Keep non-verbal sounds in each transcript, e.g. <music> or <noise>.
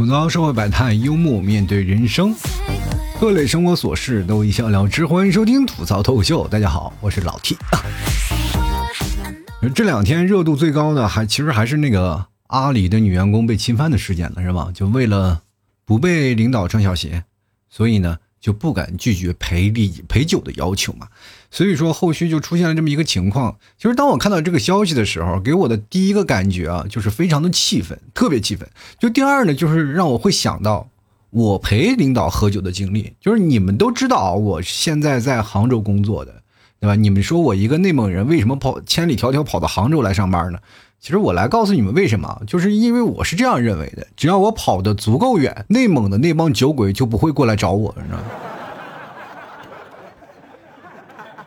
吐槽社会百态，幽默面对人生，各类生活琐事都一笑了之。欢迎收听吐槽脱口秀，大家好，我是老 T。<laughs> 这两天热度最高的还其实还是那个阿里的女员工被侵犯的事件了，是吧？就为了不被领导穿小鞋，所以呢。就不敢拒绝赔礼赔酒的要求嘛，所以说后续就出现了这么一个情况。其实当我看到这个消息的时候，给我的第一个感觉啊，就是非常的气愤，特别气愤。就第二呢，就是让我会想到我陪领导喝酒的经历。就是你们都知道，我现在在杭州工作的，对吧？你们说我一个内蒙人，为什么跑千里迢迢跑到杭州来上班呢？其实我来告诉你们为什么，就是因为我是这样认为的：只要我跑的足够远，内蒙的那帮酒鬼就不会过来找我，你知道吗？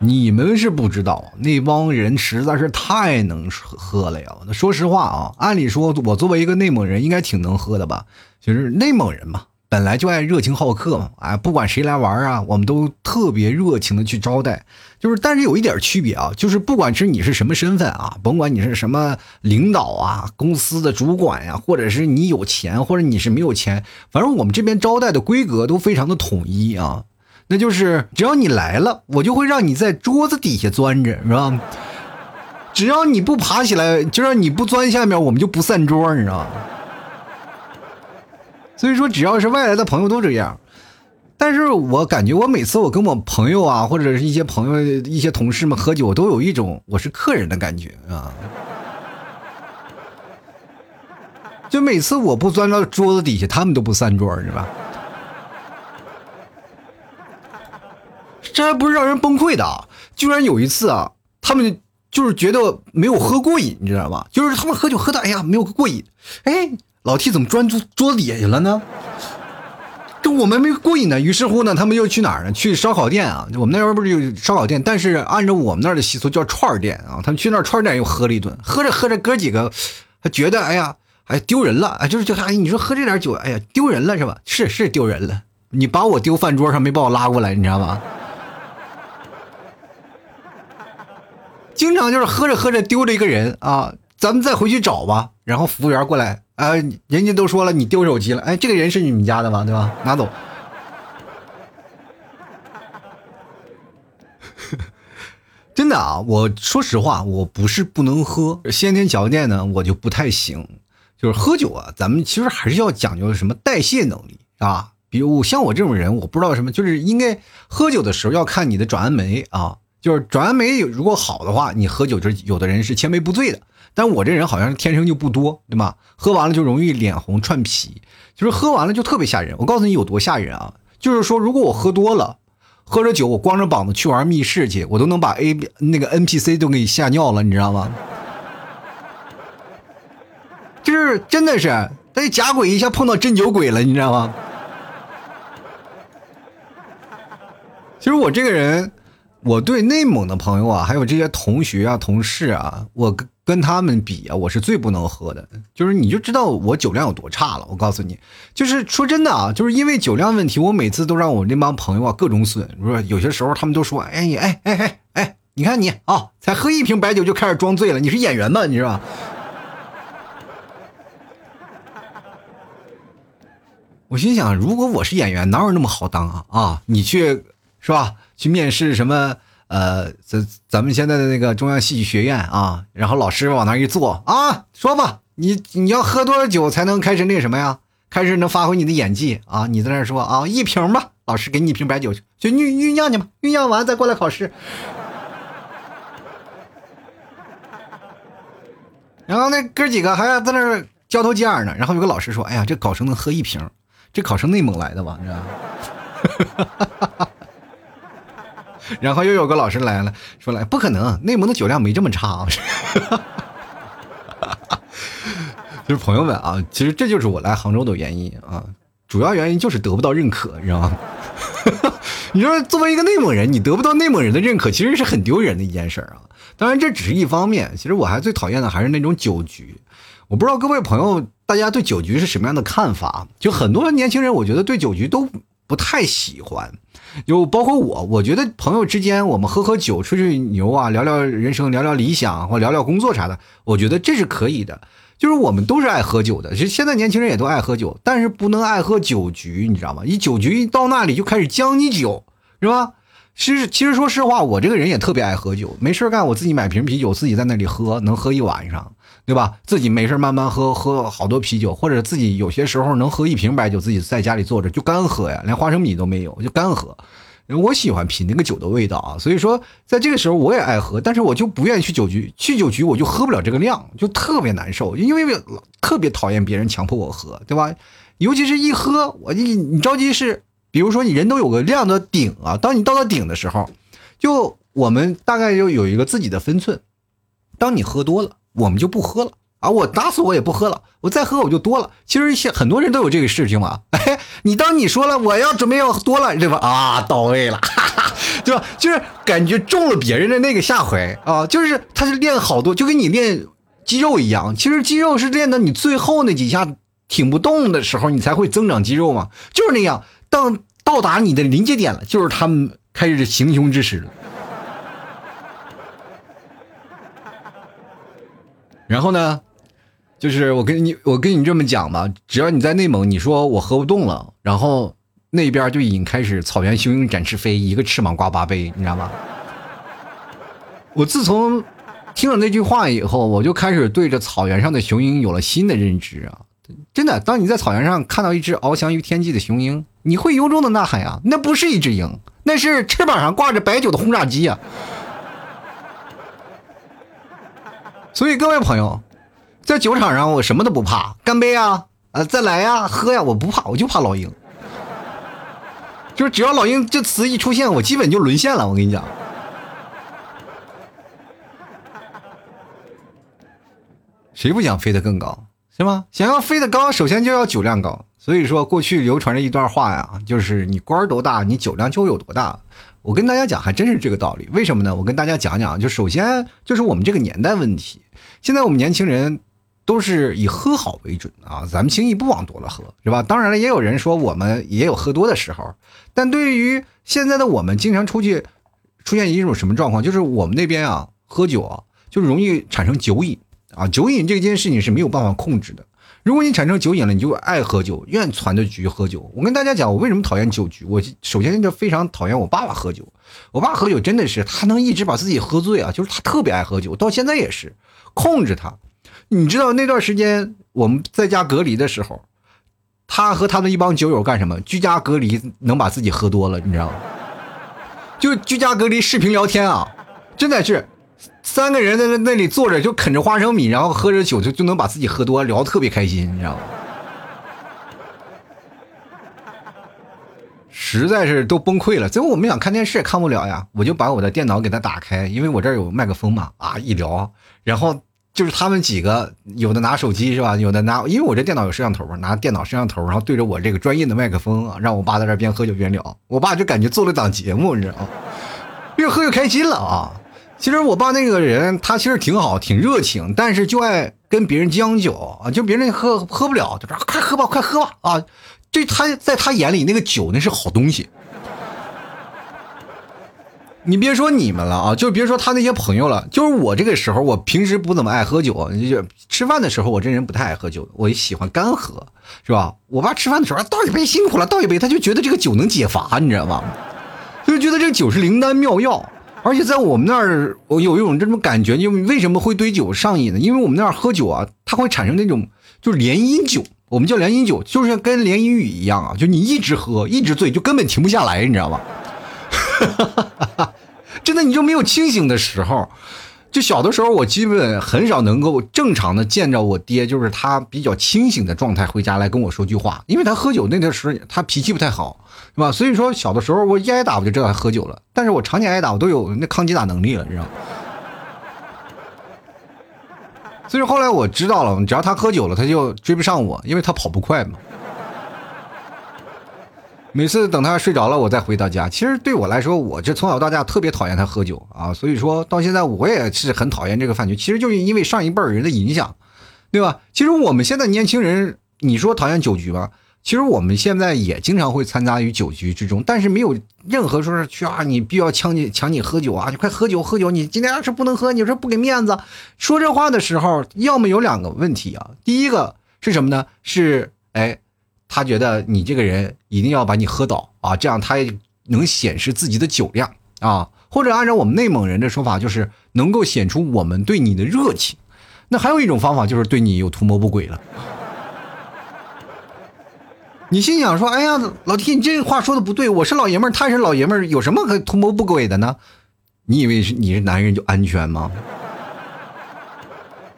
<laughs> 你们是不知道，那帮人实在是太能喝了呀！那说实话啊，按理说我作为一个内蒙人，应该挺能喝的吧？就是内蒙人嘛。本来就爱热情好客嘛，哎，不管谁来玩啊，我们都特别热情的去招待。就是，但是有一点区别啊，就是不管是你是什么身份啊，甭管你是什么领导啊，公司的主管呀，或者是你有钱，或者你是没有钱，反正我们这边招待的规格都非常的统一啊。那就是只要你来了，我就会让你在桌子底下钻着，是吧？只要你不爬起来，就让你不钻下面，我们就不散桌，你知道吗？所以说，只要是外来的朋友都这样，但是我感觉我每次我跟我朋友啊，或者是一些朋友、一些同事们喝酒，我都有一种我是客人的感觉啊。就每次我不钻到桌子底下，他们都不散桌，是吧？这还不是让人崩溃的，居然有一次啊，他们就是觉得没有喝过瘾，你知道吗？就是他们喝酒喝的，哎呀，没有过瘾，哎。老 T 怎么钻桌桌子底下去了呢？这我们没过瘾呢。于是乎呢，他们又去哪儿呢？去烧烤店啊！我们那边不是有烧烤店，但是按照我们那儿的习俗叫串儿店啊。他们去那串儿店又喝了一顿，喝着喝着，哥几个还觉得哎呀，哎丢人了啊！就是就哎，你说喝这点酒，哎呀丢人了是吧？是是丢人了。你把我丢饭桌上，没把我拉过来，你知道吗？经常就是喝着喝着丢了一个人啊，咱们再回去找吧。然后服务员过来。哎，人家都说了你丢手机了，哎，这个人是你们家的吗？对吧？拿走。<laughs> 真的啊，我说实话，我不是不能喝，先天条件呢，我就不太行。就是喝酒啊，咱们其实还是要讲究什么代谢能力啊。比如像我这种人，我不知道什么，就是应该喝酒的时候要看你的转氨酶啊，就是转氨酶如果好的话，你喝酒就是有的人是千杯不醉的。但我这人好像天生就不多，对吗？喝完了就容易脸红串皮，就是喝完了就特别吓人。我告诉你有多吓人啊！就是说，如果我喝多了，喝着酒，我光着膀子去玩密室去，我都能把 A 那个 NPC 都给吓尿了，你知道吗？<laughs> 就是真的是，那假鬼一下碰到真酒鬼了，你知道吗？其实我这个人。我对内蒙的朋友啊，还有这些同学啊、同事啊，我跟他们比啊，我是最不能喝的。就是你就知道我酒量有多差了。我告诉你，就是说真的啊，就是因为酒量问题，我每次都让我那帮朋友啊各种损。说有些时候他们都说：“哎你哎哎哎哎，你看你啊，才喝一瓶白酒就开始装醉了，你是演员吗？你是吧？” <laughs> 我心想，如果我是演员，哪有那么好当啊？啊，你去是吧？去面试什么？呃，咱咱们现在的那个中央戏剧学院啊，然后老师往那一坐啊，说吧，你你要喝多少酒才能开始那什么呀？开始能发挥你的演技啊？你在那说啊，一瓶吧，老师给你一瓶白酒，就酝酝酿去吧，酝酿完再过来考试。<laughs> 然后那哥几个还要在那交头接耳呢。然后有个老师说：“哎呀，这考生能喝一瓶，这考生内蒙来的吧？是吧？” <laughs> 然后又有个老师来了，说来不可能，内蒙的酒量没这么差啊。<laughs> 就是朋友们啊，其实这就是我来杭州的原因啊，主要原因就是得不到认可，你知道吗？<laughs> 你说作为一个内蒙人，你得不到内蒙人的认可，其实是很丢人的一件事儿啊。当然这只是一方面，其实我还最讨厌的还是那种酒局。我不知道各位朋友大家对酒局是什么样的看法？就很多年轻人，我觉得对酒局都不太喜欢。就包括我，我觉得朋友之间我们喝喝酒、吹吹牛啊，聊聊人生、聊聊理想或聊聊工作啥的，我觉得这是可以的。就是我们都是爱喝酒的，其实现在年轻人也都爱喝酒，但是不能爱喝酒局，你知道吗？一酒局一到那里就开始将你酒，是吧？其实其实说实话，我这个人也特别爱喝酒，没事干我自己买瓶啤酒，自己在那里喝，能喝一晚上，对吧？自己没事慢慢喝，喝好多啤酒，或者自己有些时候能喝一瓶白酒，自己在家里坐着就干喝呀，连花生米都没有，就干喝。我喜欢品那个酒的味道啊，所以说在这个时候我也爱喝，但是我就不愿意去酒局，去酒局我就喝不了这个量，就特别难受，因为特别讨厌别人强迫我喝，对吧？尤其是一喝，我你你着急是，比如说你人都有个量的顶啊，当你到了顶的时候，就我们大概就有一个自己的分寸，当你喝多了，我们就不喝了。啊！我打死我也不喝了，我再喝我就多了。其实些很多人都有这个事情嘛。<laughs> 哎，你当你说了我要准备要多了，对吧？啊，到位了，哈哈，对吧？就是感觉中了别人的那个下怀啊，就是他是练好多，就跟你练肌肉一样。其实肌肉是练到你最后那几下挺不动的时候，你才会增长肌肉嘛，就是那样。当到达你的临界点了，就是他们开始行凶之时了。然后呢？就是我跟你，我跟你这么讲吧，只要你在内蒙，你说我喝不动了，然后那边就已经开始草原雄鹰展翅飞，一个翅膀挂八杯，你知道吗？<laughs> 我自从听了那句话以后，我就开始对着草原上的雄鹰有了新的认知啊！真的，当你在草原上看到一只翱翔于天际的雄鹰，你会由衷的呐喊呀，那不是一只鹰，那是翅膀上挂着白酒的轰炸机啊！所以各位朋友。在酒场上，我什么都不怕，干杯啊！啊，再来呀，喝呀！我不怕，我就怕老鹰。就是只要老鹰这词一出现，我基本就沦陷了。我跟你讲，谁不想飞得更高，是吗？想要飞得高，首先就要酒量高。所以说，过去流传着一段话呀，就是你官儿多大，你酒量就有多大。我跟大家讲，还真是这个道理。为什么呢？我跟大家讲讲，就首先就是我们这个年代问题。现在我们年轻人。都是以喝好为准啊，咱们轻易不往多了喝，是吧？当然了，也有人说我们也有喝多的时候，但对于现在的我们，经常出去出现一种什么状况？就是我们那边啊，喝酒啊，就容易产生酒瘾啊。酒瘾这件事情是没有办法控制的。如果你产生酒瘾了，你就爱喝酒，愿攒着局喝酒。我跟大家讲，我为什么讨厌酒局？我首先就非常讨厌我爸爸喝酒。我爸喝酒真的是，他能一直把自己喝醉啊，就是他特别爱喝酒，到现在也是控制他。你知道那段时间我们在家隔离的时候，他和他的一帮酒友干什么？居家隔离能把自己喝多了，你知道吗？就居家隔离视频聊天啊，真的是三个人在那那里坐着就啃着花生米，然后喝着酒就就能把自己喝多，聊得特别开心，你知道吗？实在是都崩溃了。最后我们想看电视也看不了呀，我就把我的电脑给他打开，因为我这儿有麦克风嘛，啊一聊，然后。就是他们几个，有的拿手机是吧？有的拿，因为我这电脑有摄像头嘛，拿电脑摄像头，然后对着我这个专业的麦克风，让我爸在这边喝酒边聊。我爸就感觉做了档节目，你知道吗？<laughs> 越喝越开心了啊！其实我爸那个人，他其实挺好，挺热情，但是就爱跟别人将就啊，就别人喝喝不了，就说快喝吧，快喝吧啊！这他在他眼里那个酒那是好东西。你别说你们了啊，就别说他那些朋友了，就是我这个时候，我平时不怎么爱喝酒，就吃饭的时候，我这人不太爱喝酒，我喜欢干喝，是吧？我爸吃饭的时候倒一杯辛苦了，倒一杯，他就觉得这个酒能解乏，你知道吗？就觉得这个酒是灵丹妙药，而且在我们那儿，我有一种这种感觉，就为什么会对酒上瘾呢？因为我们那儿喝酒啊，它会产生那种就是联姻酒，我们叫联姻酒，就是跟联姻语一样啊，就你一直喝，一直醉，就根本停不下来，你知道吗？<laughs> 真的，你就没有清醒的时候。就小的时候，我基本很少能够正常的见着我爹，就是他比较清醒的状态回家来跟我说句话，因为他喝酒那段时他脾气不太好，是吧？所以说小的时候我一挨打我就知道他喝酒了，但是我常年挨打我都有那抗击打能力了，你知道吗？<laughs> 所以后来我知道了，只要他喝酒了，他就追不上我，因为他跑不快嘛。每次等他睡着了，我再回到家。其实对我来说，我这从小到大特别讨厌他喝酒啊，所以说到现在我也是很讨厌这个饭局。其实就是因为上一辈人的影响，对吧？其实我们现在年轻人，你说讨厌酒局吧？其实我们现在也经常会参加于酒局之中，但是没有任何说是去啊，你必要抢你抢你喝酒啊，你快喝酒喝酒，你今天要是不能喝，你说不给面子。说这话的时候，要么有两个问题啊，第一个是什么呢？是哎，他觉得你这个人一定要把你喝倒啊，这样他也能显示自己的酒量啊，或者按照我们内蒙人的说法，就是能够显出我们对你的热情。那还有一种方法就是对你有图谋不轨了。<laughs> 你心想说：“哎呀，老弟，你这话说的不对，我是老爷们儿，他是老爷们儿，有什么可图谋不轨的呢？你以为是你是男人就安全吗？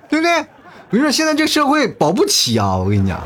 对不对？我跟你说，现在这社会保不齐啊！我跟你讲，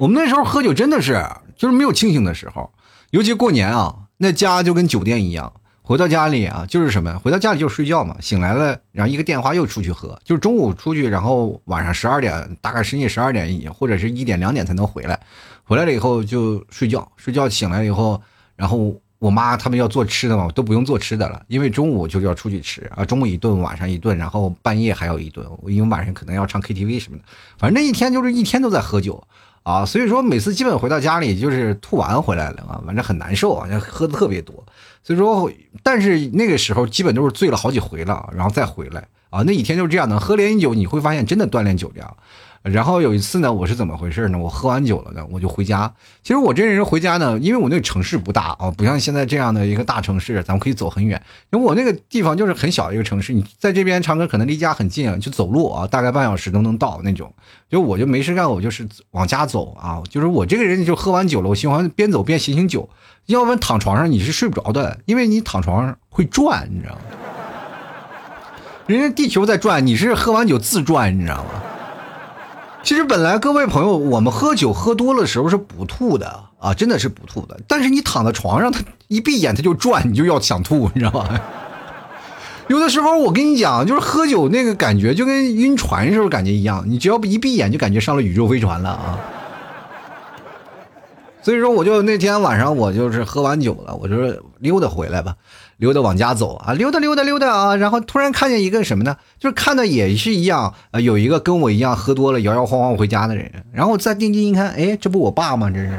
我们那时候喝酒真的是就是没有清醒的时候，尤其过年啊，那家就跟酒店一样。”回到家里啊，就是什么？回到家里就是睡觉嘛。醒来了，然后一个电话又出去喝，就是中午出去，然后晚上十二点，大概深夜十二点或者是一点两点才能回来。回来了以后就睡觉，睡觉醒来了以后，然后我妈他们要做吃的嘛，都不用做吃的了，因为中午就要出去吃啊，中午一顿，晚上一顿，然后半夜还有一顿，因为晚上可能要唱 KTV 什么的，反正那一天就是一天都在喝酒。啊，所以说每次基本回到家里就是吐完回来了啊，反正很难受啊，喝的特别多。所以说，但是那个时候基本都是醉了好几回了，然后再回来啊，那一天就是这样的。喝连酒你会发现真的锻炼酒量。然后有一次呢，我是怎么回事呢？我喝完酒了呢，我就回家。其实我这人回家呢，因为我那个城市不大啊，不像现在这样的一个大城市，咱们可以走很远。因为我那个地方就是很小一个城市，你在这边唱歌可能离家很近，就走路啊，大概半小时都能到那种。就我就没事干，我就是往家走啊。就是我这个人就喝完酒了，我喜欢边走边醒醒酒。要不然躺床上你是睡不着的，因为你躺床上会转，你知道吗？人家地球在转，你是喝完酒自转，你知道吗？其实本来各位朋友，我们喝酒喝多了时候是不吐的啊，真的是不吐的。但是你躺在床上，他一闭眼他就转，你就要想吐，你知道吧？<laughs> 有的时候我跟你讲，就是喝酒那个感觉就跟晕船时候感觉一样，你只要一闭眼就感觉上了宇宙飞船了啊。所以说，我就那天晚上我就是喝完酒了，我就溜达回来吧。溜达往家走啊，溜达溜达溜达啊，然后突然看见一个什么呢？就是看到也是一样，有一个跟我一样喝多了摇摇晃晃回家的人，然后再定睛一看，哎，这不我爸吗？这是。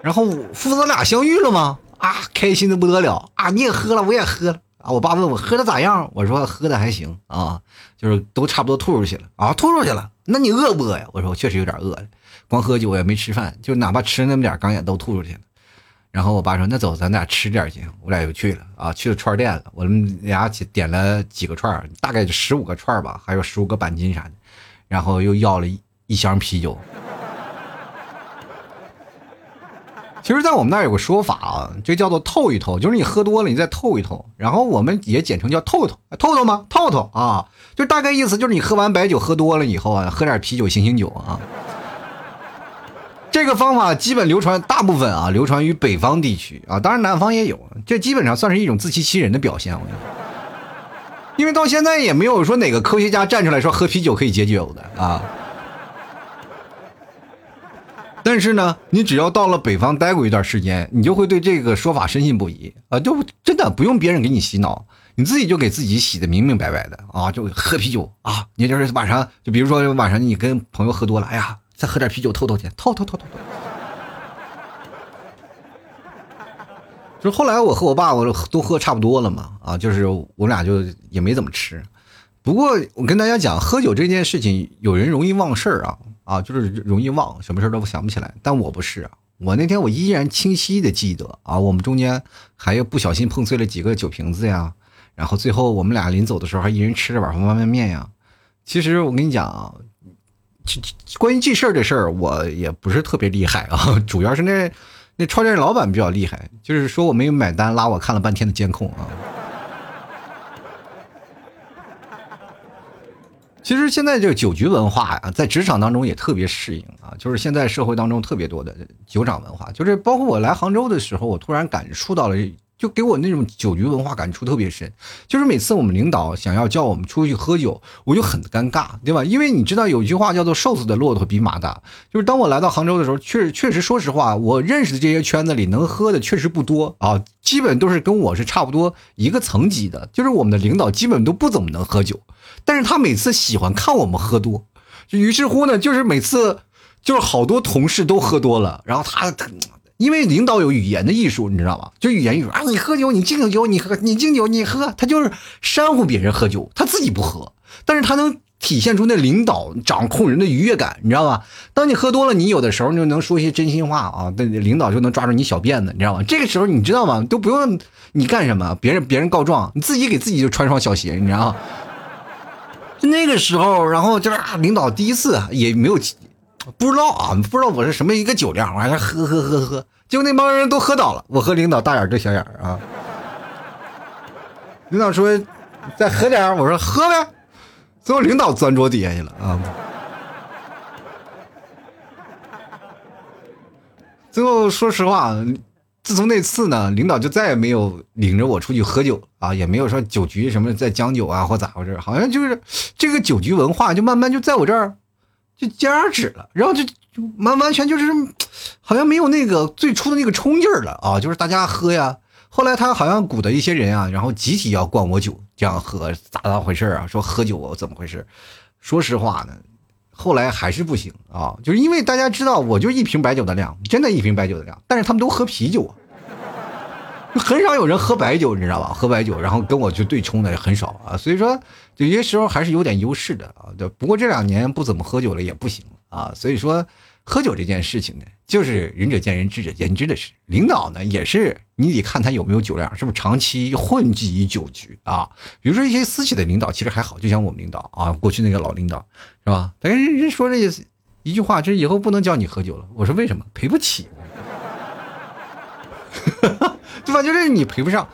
然后父子俩相遇了吗？啊，开心的不得了啊！你也喝了，我也喝了啊！我爸问我喝的咋样？我说喝的还行啊，就是都差不多吐出去了啊，吐出去了。那你饿不饿呀？我说我确实有点饿了，光喝酒也没吃饭，就哪怕吃那么点，刚也都吐出去了。然后我爸说：“那走，咱俩吃点去。”我俩就去了啊，去了串店了。我们俩点了几个串大概就十五个串吧，还有十五个板筋啥的。然后又要了一一箱啤酒。其实，在我们那儿有个说法啊，这叫做透一透，就是你喝多了，你再透一透。然后我们也简称叫透透，透透吗？透透啊，就大概意思就是你喝完白酒喝多了以后啊，喝点啤酒醒醒酒啊。这个方法基本流传，大部分啊流传于北方地区啊，当然南方也有。这基本上算是一种自欺欺人的表现，我觉得。因为到现在也没有说哪个科学家站出来说喝啤酒可以解酒的啊。但是呢，你只要到了北方待过一段时间，你就会对这个说法深信不疑啊，就真的不用别人给你洗脑，你自己就给自己洗的明明白白的啊，就喝啤酒啊，你就是晚上，就比如说晚上你跟朋友喝多了，哎呀。再喝点啤酒透透气，透透透透透。就后来我和我爸，我都喝差不多了嘛，啊，就是我俩就也没怎么吃。不过我跟大家讲，喝酒这件事情，有人容易忘事儿啊，啊，就是容易忘，什么事儿都想不起来。但我不是，我那天我依然清晰的记得啊，我们中间还有不小心碰碎了几个酒瓶子呀，然后最后我们俩临走的时候还一人吃了碗方便面呀。其实我跟你讲啊。关于记事儿的事儿，我也不是特别厉害啊，<laughs> 主要是那那超店老板比较厉害，就是说我没有买单，拉我看了半天的监控啊。其实现在这个酒局文化啊，在职场当中也特别适应啊，就是现在社会当中特别多的酒场文化，就是包括我来杭州的时候，我突然感触到了，就给我那种酒局文化感触特别深。就是每次我们领导想要叫我们出去喝酒，我就很尴尬，对吧？因为你知道有一句话叫做“瘦死的骆驼比马大”。就是当我来到杭州的时候，确实确实，说实话，我认识的这些圈子里能喝的确实不多啊，基本都是跟我是差不多一个层级的。就是我们的领导基本都不怎么能喝酒，但是他每次喜欢看我们喝多，于是乎呢，就是每次。就是好多同事都喝多了，然后他，因为领导有语言的艺术，你知道吗？就语言艺术啊，你喝酒，你敬酒，你喝，你敬酒，你喝，他就是煽乎别人喝酒，他自己不喝，但是他能体现出那领导掌控人的愉悦感，你知道吧？当你喝多了，你有的时候就能说一些真心话啊，那领导就能抓住你小辫子，你知道吗？这个时候你知道吗？都不用你干什么，别人别人告状，你自己给自己就穿双小鞋，你知道吗？<laughs> 那个时候，然后就是啊领导第一次也没有。不知道啊，不知道我是什么一个酒量，完了喝喝喝喝，结果那帮人都喝倒了。我和领导大眼对小眼啊。领导说再喝点，我说喝呗。最后领导钻桌底下去了啊。最后说实话，自从那次呢，领导就再也没有领着我出去喝酒啊，也没有说酒局什么在将酒啊或咋回事，好像就是这个酒局文化就慢慢就在我这儿。就僵止了，然后就就完完全就是，好像没有那个最初的那个冲劲儿了啊！就是大家喝呀，后来他好像鼓的一些人啊，然后集体要灌我酒，这样喝咋咋回事啊？说喝酒怎么回事？说实话呢，后来还是不行啊，就是因为大家知道，我就一瓶白酒的量，真的一瓶白酒的量，但是他们都喝啤酒啊。很少有人喝白酒，你知道吧？喝白酒，然后跟我去对冲的很少啊。所以说，有些时候还是有点优势的啊。对，不过这两年不怎么喝酒了也不行啊。所以说，喝酒这件事情呢，就是仁者见仁，智者见智的事。领导呢，也是你得看他有没有酒量，是不是长期混迹于酒局啊？比如说一些私企的领导，其实还好，就像我们领导啊，过去那个老领导是吧？但是人说这一句话，就以后不能叫你喝酒了。我说为什么？赔不起。<laughs> 对吧？就是你赔不上。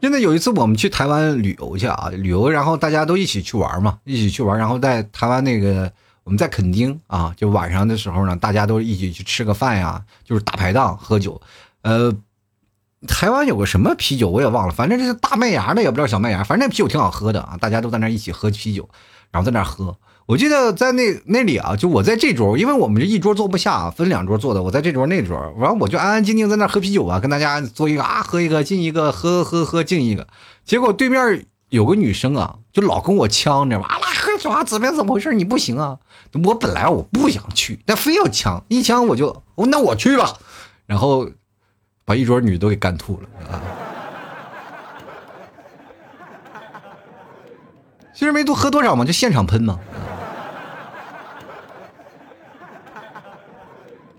真的有一次我们去台湾旅游去啊，旅游，然后大家都一起去玩嘛，一起去玩，然后在台湾那个我们在垦丁啊，就晚上的时候呢，大家都一起去吃个饭呀，就是大排档喝酒。呃，台湾有个什么啤酒我也忘了，反正这是大麦芽的，也不知道小麦芽，反正那啤酒挺好喝的啊，大家都在那一起喝啤酒，然后在那喝。我记得在那那里啊，就我在这桌，因为我们这一桌坐不下，分两桌坐的。我在这桌那桌，完了我就安安静静在那喝啤酒啊，跟大家坐一个啊，喝一个敬一个，喝喝喝敬一个。结果对面有个女生啊，就老跟我呛，你知道吗？啊，喝酒啊，怎么？怎么回事？你不行啊！我本来我不想去，但非要呛，一呛我就，那我去吧。然后把一桌女的都给干吐了啊。其实没多喝多少嘛，就现场喷嘛。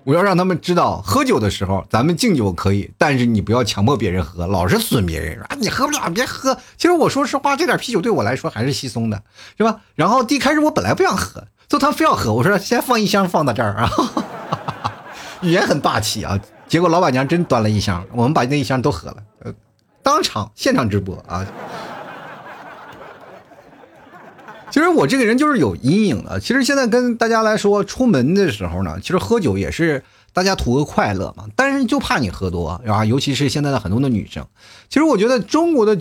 我要让他们知道，喝酒的时候咱们敬酒可以，但是你不要强迫别人喝，老是损别人啊！你喝不了别喝。其实我说实话，这点啤酒对我来说还是稀松的，是吧？然后一开始我本来不想喝，就他非要喝，我说先放一箱放到这儿啊，语言很霸气啊。结果老板娘真端了一箱，我们把那一箱都喝了，呃，当场现场直播啊。其实我这个人就是有阴影的。其实现在跟大家来说，出门的时候呢，其实喝酒也是大家图个快乐嘛。但是就怕你喝多，啊？尤其是现在的很多的女生。其实我觉得中国的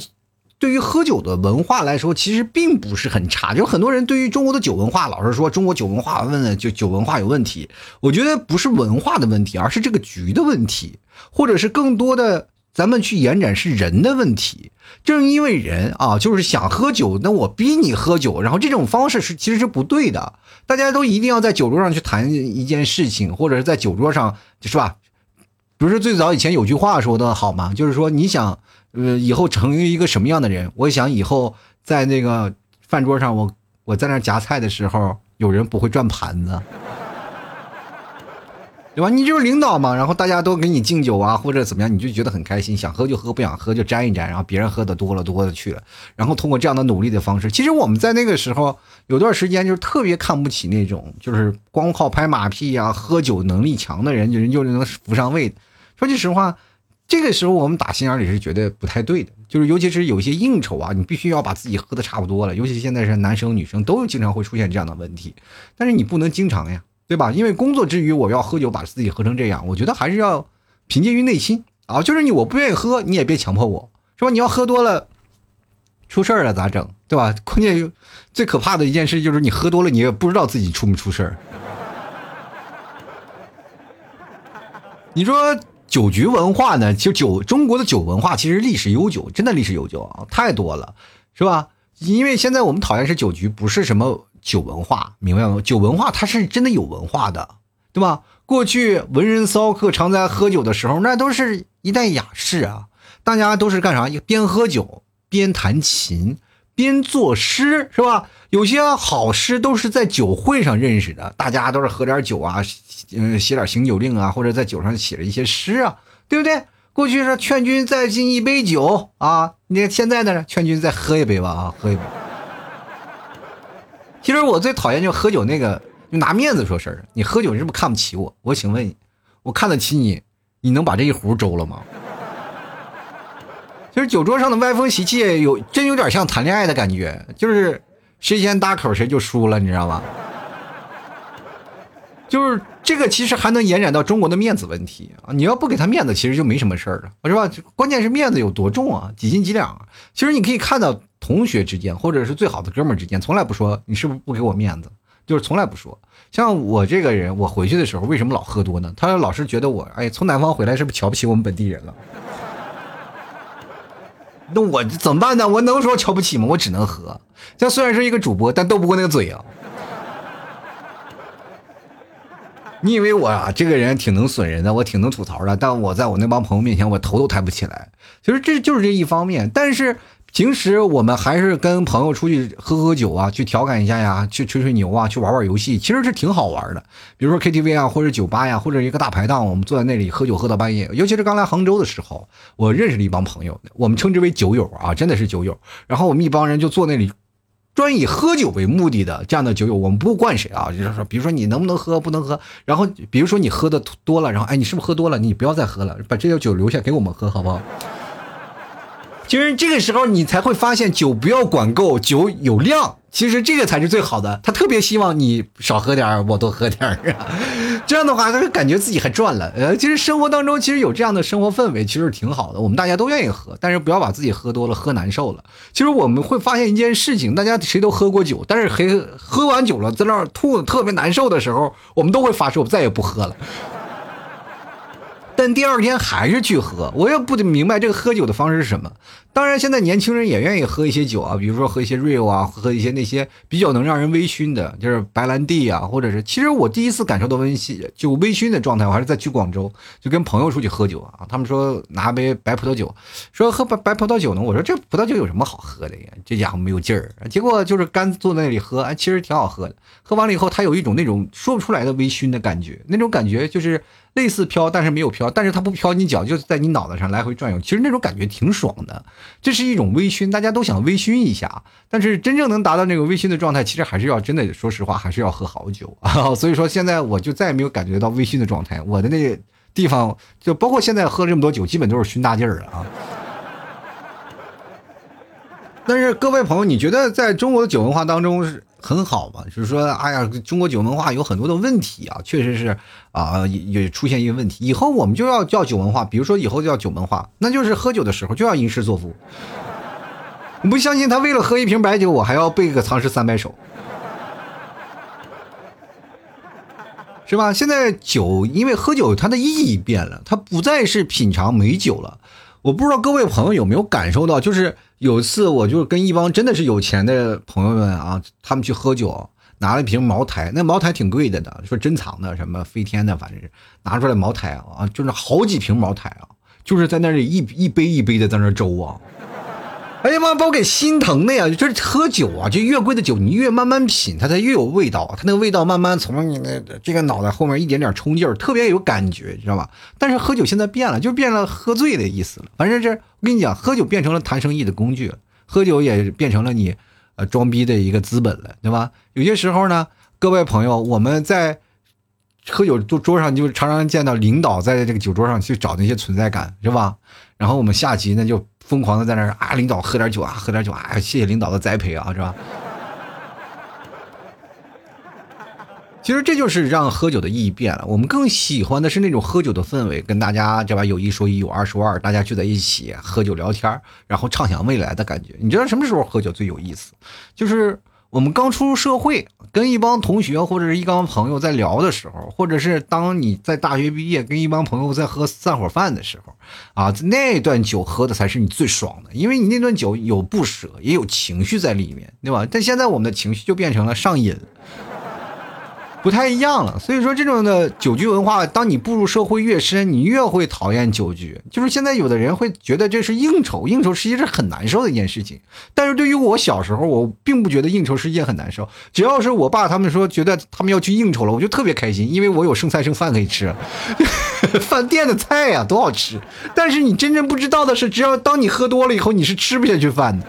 对于喝酒的文化来说，其实并不是很差。就很多人对于中国的酒文化，老是说中国酒文化问就酒文化有问题。我觉得不是文化的问题，而是这个局的问题，或者是更多的。咱们去延展是人的问题，正因为人啊，就是想喝酒，那我逼你喝酒，然后这种方式是其实是不对的。大家都一定要在酒桌上去谈一件事情，或者是在酒桌上，是吧？不是最早以前有句话说的好吗？就是说你想，呃，以后成为一个什么样的人？我想以后在那个饭桌上，我我在那夹菜的时候，有人不会转盘子。对吧？你就是领导嘛，然后大家都给你敬酒啊，或者怎么样，你就觉得很开心，想喝就喝，不想喝就沾一沾，然后别人喝的多了多了去了，然后通过这样的努力的方式，其实我们在那个时候有段时间就是特别看不起那种就是光靠拍马屁呀、喝酒能力强的人，就人就能扶上位。说句实话，这个时候我们打心眼里是觉得不太对的，就是尤其是有些应酬啊，你必须要把自己喝的差不多了，尤其现在是男生女生都经常会出现这样的问题，但是你不能经常呀。对吧？因为工作之余我要喝酒，把自己喝成这样，我觉得还是要凭借于内心啊，就是你我不愿意喝，你也别强迫我，是吧？你要喝多了，出事儿了咋整，对吧？<laughs> 关键最可怕的一件事就是你喝多了，你也不知道自己出没出事儿。你说酒局文化呢？就酒中国的酒文化其实历史悠久，真的历史悠久啊，太多了，是吧？因为现在我们讨厌是酒局，不是什么酒文化，明白吗？酒文化它是真的有文化的，对吧？过去文人骚客常在喝酒的时候，那都是一代雅士啊，大家都是干啥？边喝酒边弹琴。边作诗是吧？有些好诗都是在酒会上认识的，大家都是喝点酒啊，嗯，写点行酒令啊，或者在酒上写了一些诗啊，对不对？过去是劝君再敬一杯酒啊，你看现在呢，劝君再喝一杯吧啊，喝一杯。其实我最讨厌就喝酒那个，就拿面子说事儿。你喝酒是不是看不起我？我请问你，我看得起你，你能把这一壶周了吗？其 <laughs> 实酒桌上的歪风邪气，有真有点像谈恋爱的感觉，就是谁先搭口谁就输了，你知道吗？就是这个其实还能延展到中国的面子问题啊！你要不给他面子，其实就没什么事儿了，是吧？关键是面子有多重啊，几斤几两？其实你可以看到同学之间，或者是最好的哥们儿之间，从来不说你是不是不给我面子，就是从来不说。像我这个人，我回去的时候为什么老喝多呢？他老是觉得我哎，从南方回来是不是瞧不起我们本地人了？那我怎么办呢？我能说瞧不起吗？我只能喝。这虽然是一个主播，但斗不过那个嘴啊。你以为我啊，这个人挺能损人的，我挺能吐槽的，但我在我那帮朋友面前，我头都抬不起来。其实这就是这一方面，但是。平时我们还是跟朋友出去喝喝酒啊，去调侃一下呀，去吹吹牛啊，去玩玩游戏，其实是挺好玩的。比如说 KTV 啊，或者酒吧呀，或者一个大排档，我们坐在那里喝酒喝到半夜。尤其是刚来杭州的时候，我认识了一帮朋友，我们称之为酒友啊，真的是酒友。然后我们一帮人就坐那里，专以喝酒为目的的这样的酒友，我们不惯谁啊，就是说，比如说你能不能喝，不能喝。然后比如说你喝的多了，然后哎，你是不是喝多了？你不要再喝了，把这些酒留下给我们喝，好不好？其实这个时候你才会发现，酒不要管够，酒有量。其实这个才是最好的。他特别希望你少喝点我多喝点啊。<laughs> 这样的话，他就感觉自己还赚了。呃，其实生活当中其实有这样的生活氛围，其实挺好的。我们大家都愿意喝，但是不要把自己喝多了，喝难受了。其实我们会发现一件事情，大家谁都喝过酒，但是喝喝完酒了，在那儿吐特别难受的时候，我们都会发誓，我再也不喝了。但第二天还是去喝，我也不明白这个喝酒的方式是什么。当然，现在年轻人也愿意喝一些酒啊，比如说喝一些 Rio 啊，喝一些那些比较能让人微醺的，就是白兰地啊，或者是。其实我第一次感受到微醺就微醺的状态，我还是在去广州，就跟朋友出去喝酒啊。他们说拿杯白葡萄酒，说喝白白葡萄酒呢。我说这葡萄酒有什么好喝的呀？这家伙没有劲儿。结果就是干坐在那里喝，哎，其实挺好喝的。喝完了以后，他有一种那种说不出来的微醺的感觉，那种感觉就是类似飘，但是没有飘，但是它不飘你脚，就在你脑袋上来回转悠。其实那种感觉挺爽的。这是一种微醺，大家都想微醺一下，但是真正能达到那个微醺的状态，其实还是要真的，说实话，还是要喝好酒啊。<laughs> 所以说，现在我就再也没有感觉到微醺的状态。我的那个地方，就包括现在喝这么多酒，基本都是熏大劲儿啊。<laughs> 但是各位朋友，你觉得在中国的酒文化当中？很好嘛，就是说，哎呀，中国酒文化有很多的问题啊，确实是啊，也出现一个问题。以后我们就要叫酒文化，比如说以后叫酒文化，那就是喝酒的时候就要吟诗作赋。你不相信他为了喝一瓶白酒，我还要背个唐诗三百首，是吧？现在酒因为喝酒它的意义变了，它不再是品尝美酒了。我不知道各位朋友有没有感受到，就是有一次我就跟一帮真的是有钱的朋友们啊，他们去喝酒，拿了一瓶茅台，那茅台挺贵的呢，说珍藏的，什么飞天的，反正是拿出来茅台啊，就是好几瓶茅台啊，就是在那里一一杯一杯的在那周啊。哎呀妈，把我给心疼的呀！就是喝酒啊，就越贵的酒，你越慢慢品，它才越有味道。它那个味道慢慢从你的这个脑袋后面一点点冲劲儿，特别有感觉，知道吧？但是喝酒现在变了，就变了喝醉的意思了。反正这我跟你讲，喝酒变成了谈生意的工具，喝酒也变成了你呃装逼的一个资本了，对吧？有些时候呢，各位朋友，我们在喝酒桌桌上就常常见到领导在这个酒桌上去找那些存在感，是吧？然后我们下棋呢就。疯狂的在那儿啊，领导喝点酒啊，喝点酒啊，谢谢领导的栽培啊，是吧？其实这就是让喝酒的意义变了。我们更喜欢的是那种喝酒的氛围，跟大家这把有一说一，有二说二，大家聚在一起喝酒聊天，然后畅想未来的感觉。你知道什么时候喝酒最有意思？就是我们刚出入社会，跟一帮同学或者是一帮朋友在聊的时候，或者是当你在大学毕业跟一帮朋友在喝散伙饭的时候，啊，那段酒喝的才是你最爽的，因为你那段酒有不舍，也有情绪在里面，对吧？但现在我们的情绪就变成了上瘾。不太一样了，所以说这种的酒局文化，当你步入社会越深，你越会讨厌酒局。就是现在有的人会觉得这是应酬，应酬实际是很难受的一件事情。但是对于我小时候，我并不觉得应酬是一件很难受。只要是我爸他们说觉得他们要去应酬了，我就特别开心，因为我有剩菜剩饭可以吃，<laughs> 饭店的菜呀多好吃。但是你真正不知道的是，只要当你喝多了以后，你是吃不下去饭的。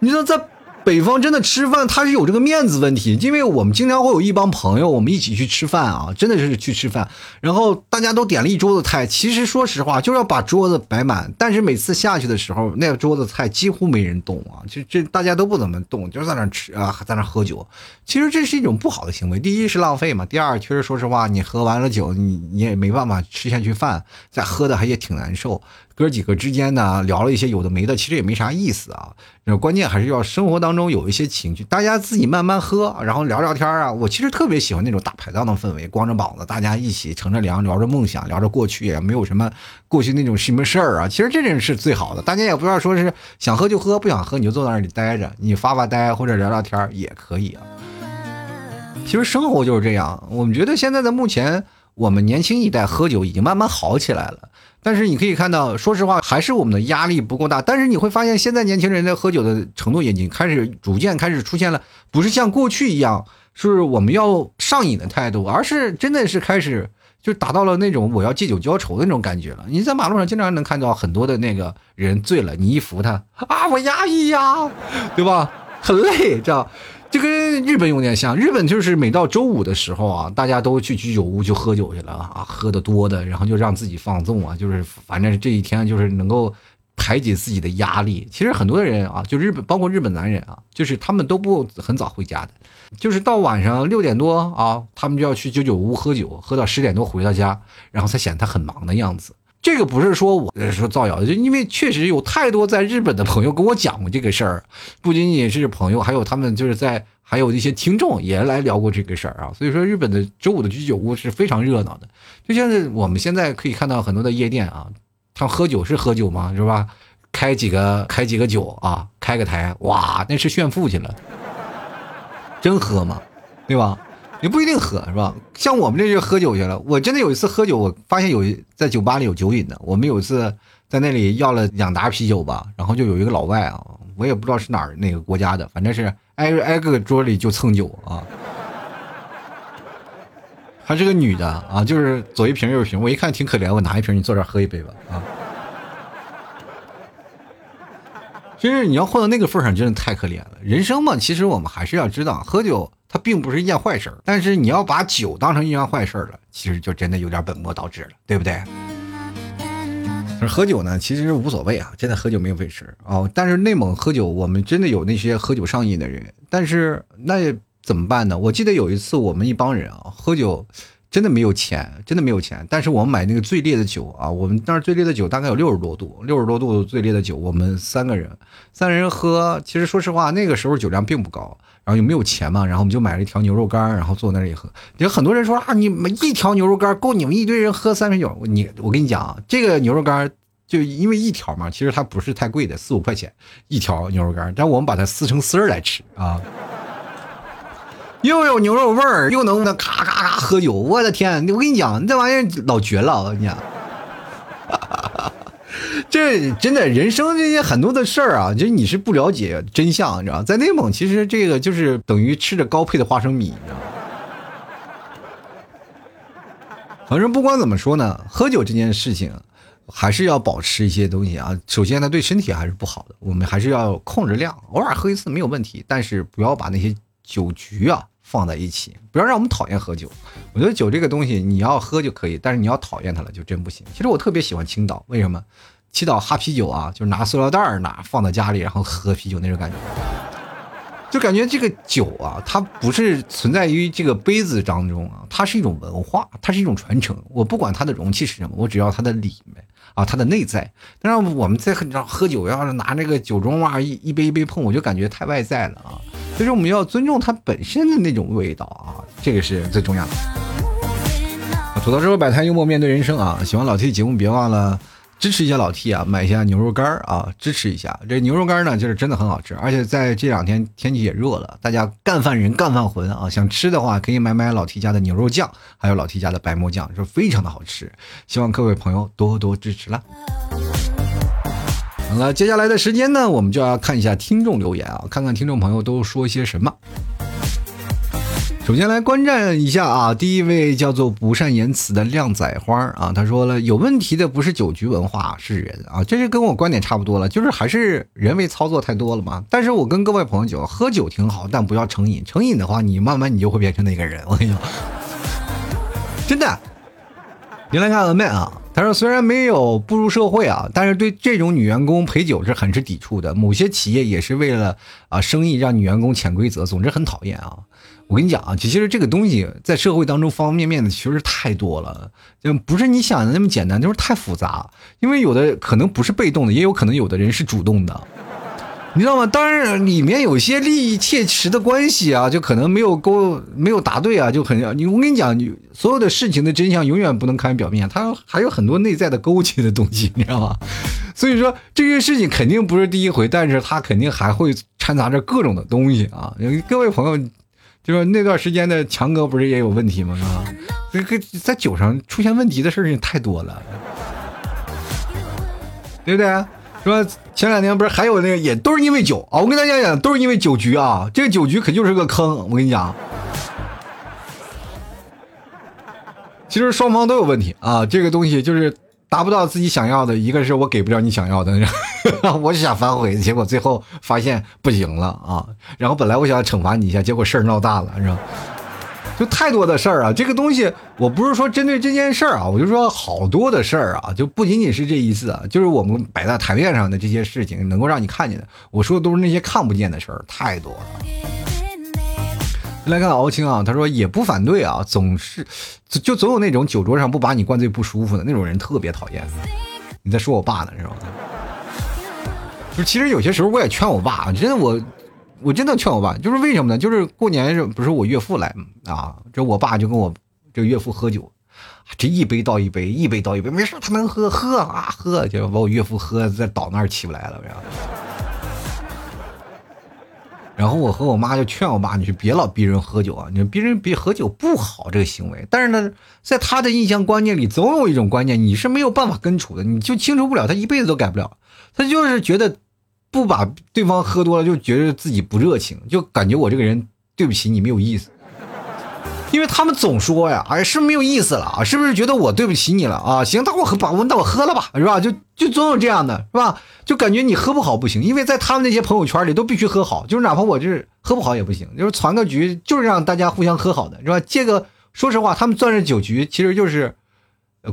你说在。北方真的吃饭，他是有这个面子问题，因为我们经常会有一帮朋友，我们一起去吃饭啊，真的是去吃饭，然后大家都点了一桌子菜，其实说实话，就是要把桌子摆满，但是每次下去的时候，那个桌子菜几乎没人动啊，就这大家都不怎么动，就在那吃啊，在那喝酒，其实这是一种不好的行为，第一是浪费嘛，第二确实说实话，你喝完了酒，你你也没办法吃下去饭，再喝的还也挺难受。哥几个之间呢，聊了一些有的没的，其实也没啥意思啊。那关键还是要生活当中有一些情趣，大家自己慢慢喝，然后聊聊天啊。我其实特别喜欢那种大排档的氛围，光着膀子，大家一起乘着凉，聊着梦想，聊着过去，也没有什么过去那种什么事儿啊。其实这种是最好的，大家也不要说是想喝就喝，不想喝你就坐那里待着，你发发呆或者聊聊天也可以啊。其实生活就是这样，我们觉得现在的目前，我们年轻一代喝酒已经慢慢好起来了。但是你可以看到，说实话，还是我们的压力不够大。但是你会发现，现在年轻人在喝酒的程度已经开始逐渐开始出现了，不是像过去一样是我们要上瘾的态度，而是真的是开始就达到了那种我要借酒浇愁的那种感觉了。你在马路上经常能看到很多的那个人醉了，你一扶他啊，我压抑呀，<laughs> 对吧？很累，这样。就跟日本有点像，日本就是每到周五的时候啊，大家都去居酒屋就喝酒去了啊，喝的多的，然后就让自己放纵啊，就是反正这一天就是能够排解自己的压力。其实很多的人啊，就日本，包括日本男人啊，就是他们都不很早回家的，就是到晚上六点多啊，他们就要去居酒屋喝酒，喝到十点多回到家，然后才显得他很忙的样子。这个不是说我说造谣，就因为确实有太多在日本的朋友跟我讲过这个事儿，不仅仅是朋友，还有他们就是在还有一些听众也来聊过这个事儿啊。所以说，日本的周五的居酒屋是非常热闹的，就像是我们现在可以看到很多的夜店啊，他喝酒是喝酒吗？是吧？开几个开几个酒啊，开个台，哇，那是炫富去了，真喝吗？对吧？也不一定喝是吧？像我们这就喝酒去了。我真的有一次喝酒，我发现有在酒吧里有酒瘾的。我们有一次在那里要了两打啤酒吧，然后就有一个老外啊，我也不知道是哪儿哪个国家的，反正是挨挨个桌里就蹭酒啊。还是个女的啊，就是左一瓶右一瓶，我一看挺可怜，我拿一瓶你坐这喝一杯吧啊。<laughs> 其实你要混到那个份上，真的太可怜了。人生嘛，其实我们还是要知道喝酒。它并不是一件坏事儿但是你要把酒当成一件坏事儿了，其实就真的有点本末倒置了，对不对？喝酒呢，其实无所谓啊，真的喝酒没有费事哦。但是内蒙喝酒，我们真的有那些喝酒上瘾的人，但是那怎么办呢？我记得有一次我们一帮人啊喝酒。真的没有钱，真的没有钱。但是我们买那个最烈的酒啊，我们那儿最烈的酒大概有六十多度，六十多度最烈的酒，我们三个人，三个人喝。其实说实话，那个时候酒量并不高，然后又没有钱嘛，然后我们就买了一条牛肉干，然后坐那里喝。有很多人说啊，你们一条牛肉干够你们一堆人喝三瓶酒？你我跟你讲啊，这个牛肉干就因为一条嘛，其实它不是太贵的，四五块钱一条牛肉干，但我们把它撕成丝儿来吃啊。又有牛肉味儿，又能那咔咔咔喝酒，我的天！我跟你讲，这玩意儿老绝了，我跟你讲，这真的人生这些很多的事儿啊，就是你是不了解真相，你知道在内蒙，其实这个就是等于吃着高配的花生米，你知道吗 <laughs> 反正不管怎么说呢，喝酒这件事情还是要保持一些东西啊。首先呢，对身体还是不好的，我们还是要控制量，偶尔喝一次没有问题，但是不要把那些酒局啊。放在一起，不要让我们讨厌喝酒。我觉得酒这个东西，你要喝就可以，但是你要讨厌它了，就真不行。其实我特别喜欢青岛，为什么？青岛哈啤酒啊，就是拿塑料袋儿拿放在家里，然后喝啤酒那种感觉。就感觉这个酒啊，它不是存在于这个杯子当中啊，它是一种文化，它是一种传承。我不管它的容器是什么，我只要它的里面啊，它的内在。但是我们在喝喝酒，要是拿那个酒盅啊，一一杯一杯碰，我就感觉太外在了啊。所以说，我们要尊重它本身的那种味道啊，这个是最重要的。吐槽之后摆摊幽默面对人生啊，喜欢老 T 节目，别忘了。支持一下老 T 啊，买一下牛肉干啊，支持一下这牛肉干呢，就是真的很好吃，而且在这两天天气也热了，大家干饭人干饭魂啊，想吃的话可以买买老 T 家的牛肉酱，还有老 T 家的白馍酱，是非常的好吃，希望各位朋友多多支持了。好了，接下来的时间呢，我们就要看一下听众留言啊，看看听众朋友都说些什么。首先来观战一下啊，第一位叫做不善言辞的靓仔花啊，他说了有问题的不是酒局文化，是人啊，这是跟我观点差不多了，就是还是人为操作太多了嘛。但是我跟各位朋友讲，喝酒挺好，但不要成瘾，成瘾的话，你慢慢你就会变成那个人。我跟你说，<laughs> 真的。你来看 a m 啊，他说虽然没有步入社会啊，但是对这种女员工陪酒是很是抵触的。某些企业也是为了啊生意让女员工潜规则，总之很讨厌啊。我跟你讲啊，其实这个东西在社会当中方方面面的其实太多了，就不是你想的那么简单，就是太复杂。因为有的可能不是被动的，也有可能有的人是主动的，你知道吗？当然里面有些利益切实的关系啊，就可能没有勾没有答对啊，就很你我跟你讲，你所有的事情的真相永远不能看表面，它还有很多内在的勾结的东西，你知道吗？所以说这些事情肯定不是第一回，但是它肯定还会掺杂着各种的东西啊，各位朋友。就是那段时间的强哥不是也有问题吗？是吧？这个在酒上出现问题的事情太多了，对不对？说前两天不是还有那个也都是因为酒啊！我跟大家讲，都是因为酒局啊！这个酒局可就是个坑，我跟你讲。其实双方都有问题啊，这个东西就是。达不到自己想要的，一个是我给不了你想要的，<laughs> 我就想反悔，结果最后发现不行了啊！然后本来我想惩罚你一下，结果事儿闹大了，是吧？就太多的事儿啊！这个东西我不是说针对这件事儿啊，我就说好多的事儿啊，就不仅仅是这一次啊，就是我们摆在台面上的这些事情，能够让你看见的，我说的都是那些看不见的事儿，太多了。来看敖青啊，他说也不反对啊，总是就总有那种酒桌上不把你灌醉不舒服的那种人，特别讨厌。你在说我爸呢是吧？就其实有些时候我也劝我爸，真的我我真的劝我爸，就是为什么呢？就是过年不是我岳父来啊，这我爸就跟我这岳父喝酒，这一杯倒一杯，一杯倒一杯，没事他能喝喝啊喝，就把我岳父喝在倒那儿起不来了，然后然后我和我妈就劝我爸，你就别老逼人喝酒啊！你逼人别喝酒不好这个行为。但是呢，在他的印象观念里，总有一种观念你是没有办法根除的，你就清除不了，他一辈子都改不了。他就是觉得不把对方喝多了，就觉得自己不热情，就感觉我这个人对不起你没有意思。因为他们总说呀，哎，是不是没有意思了啊，是不是觉得我对不起你了啊？行，那我喝把，那我喝了吧，是吧？就就总有这样的，是吧？就感觉你喝不好不行，因为在他们那些朋友圈里都必须喝好，就是哪怕我就是喝不好也不行，就是传个局，就是让大家互相喝好的，是吧？这个说实话，他们钻着酒局，其实就是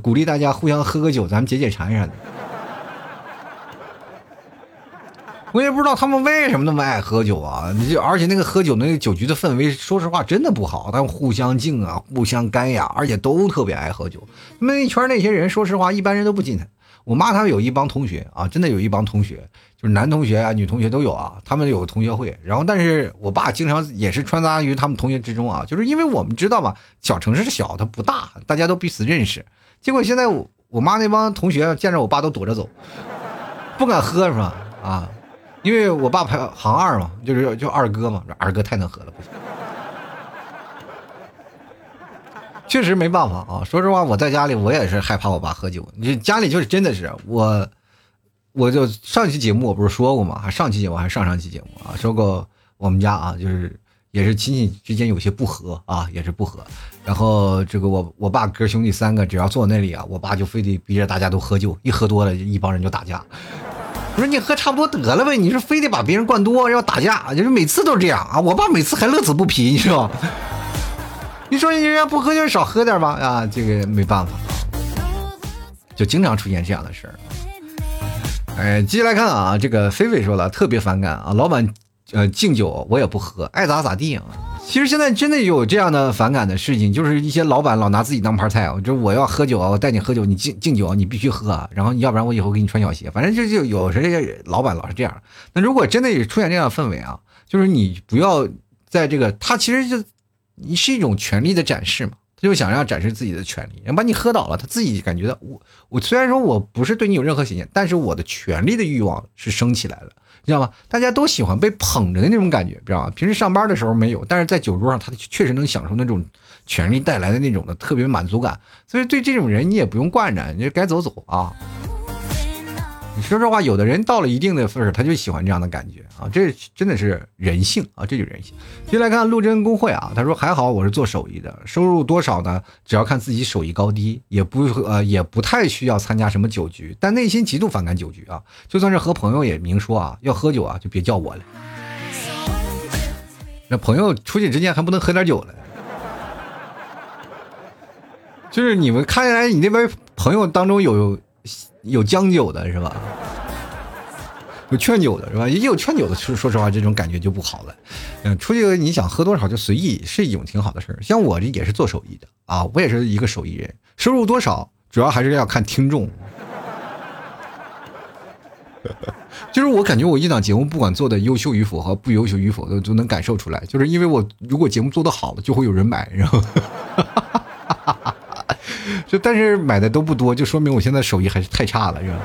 鼓励大家互相喝个酒，咱们解解馋啥的。我也不知道他们为什么那么爱喝酒啊！就而且那个喝酒那个酒局的氛围，说实话真的不好。他们互相敬啊，互相干呀，而且都特别爱喝酒。那一圈那些人，说实话一般人都不进。我妈他们有一帮同学啊，真的有一帮同学，就是男同学啊、女同学都有啊。他们有同学会，然后但是我爸经常也是穿插于他们同学之中啊，就是因为我们知道嘛，小城市小，它不大，大家都彼此认识。结果现在我我妈那帮同学见着我爸都躲着走，不敢喝是吧？啊。因为我爸排行二嘛，就是就二哥嘛，二哥太能喝了，不行。<laughs> 确实没办法啊。说实话，我在家里我也是害怕我爸喝酒。你家里就是真的是我，我就上期节目我不是说过吗？上期节目还是上上期节目啊？说过我们家啊，就是也是亲戚之间有些不和啊，也是不和。然后这个我我爸哥兄弟三个只要坐那里啊，我爸就非得逼着大家都喝酒，一喝多了一帮人就打架。我说你喝差不多得了呗，你是非得把别人灌多要打架，就是每次都这样啊！我爸每次还乐此不疲，你知道？<laughs> 你说人家不喝就少喝点吧啊！这个没办法，就经常出现这样的事儿。哎，接下来看啊，这个菲菲说了特别反感啊，老板呃敬酒我也不喝，爱咋咋地啊。其实现在真的有这样的反感的事情，就是一些老板老拿自己当盘菜啊，就我要喝酒啊，我带你喝酒，你敬敬酒你必须喝，然后要不然我以后给你穿小鞋，反正就就有时这些老板老是这样。那如果真的出现这样的氛围啊，就是你不要在这个，他其实就你是一种权力的展示嘛，他就想要展示自己的权利，把你喝倒了，他自己感觉到我我虽然说我不是对你有任何邪念，但是我的权力的欲望是升起来了。知道吗？大家都喜欢被捧着的那种感觉，知道吗？平时上班的时候没有，但是在酒桌上，他确实能享受那种权力带来的那种的特别满足感。所以对这种人，你也不用惯着，你就该走走啊。说实话，有的人到了一定的份儿，他就喜欢这样的感觉啊，这真的是人性啊，这就人性。接来看陆贞工会啊，他说还好我是做手艺的，收入多少呢？只要看自己手艺高低，也不呃也不太需要参加什么酒局，但内心极度反感酒局啊。就算是和朋友也明说啊，要喝酒啊就别叫我了。那朋友出去之前还不能喝点酒了？就是你们看来你那边朋友当中有。有将就的是吧？有劝酒的是吧？也有劝酒的，说说实话，这种感觉就不好了。嗯，出去你想喝多少就随意，是一种挺好的事儿。像我这也是做手艺的啊，我也是一个手艺人，收入多少主要还是要看听众。<laughs> 就是我感觉我一档节目不管做的优秀与否和不优秀与否，都都能感受出来。就是因为我如果节目做的好了，就会有人买，然后。就但是买的都不多，就说明我现在手艺还是太差了，是吧？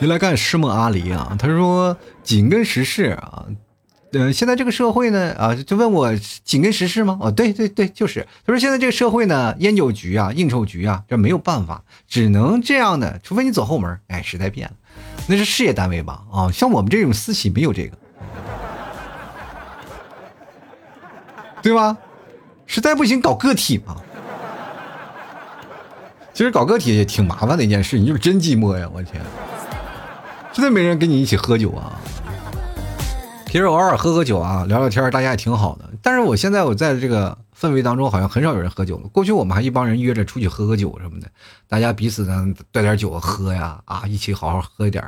就来看诗梦阿离啊，他说紧跟时事啊，呃，现在这个社会呢啊，就问我紧跟时事吗？哦，对对对，就是。他说现在这个社会呢，烟酒局啊，应酬局啊，这没有办法，只能这样的，除非你走后门。哎，时代变了，那是事业单位吧？啊，像我们这种私企没有这个，对吧？实在不行搞个体嘛。其实搞个体也挺麻烦的一件事，你就是真寂寞呀！我天，真的没人跟你一起喝酒啊。其实偶尔喝喝酒啊，聊聊天，大家也挺好的。但是我现在我在这个氛围当中，好像很少有人喝酒了。过去我们还一帮人约着出去喝喝酒什么的，大家彼此呢带点酒喝呀，啊，一起好好喝一点，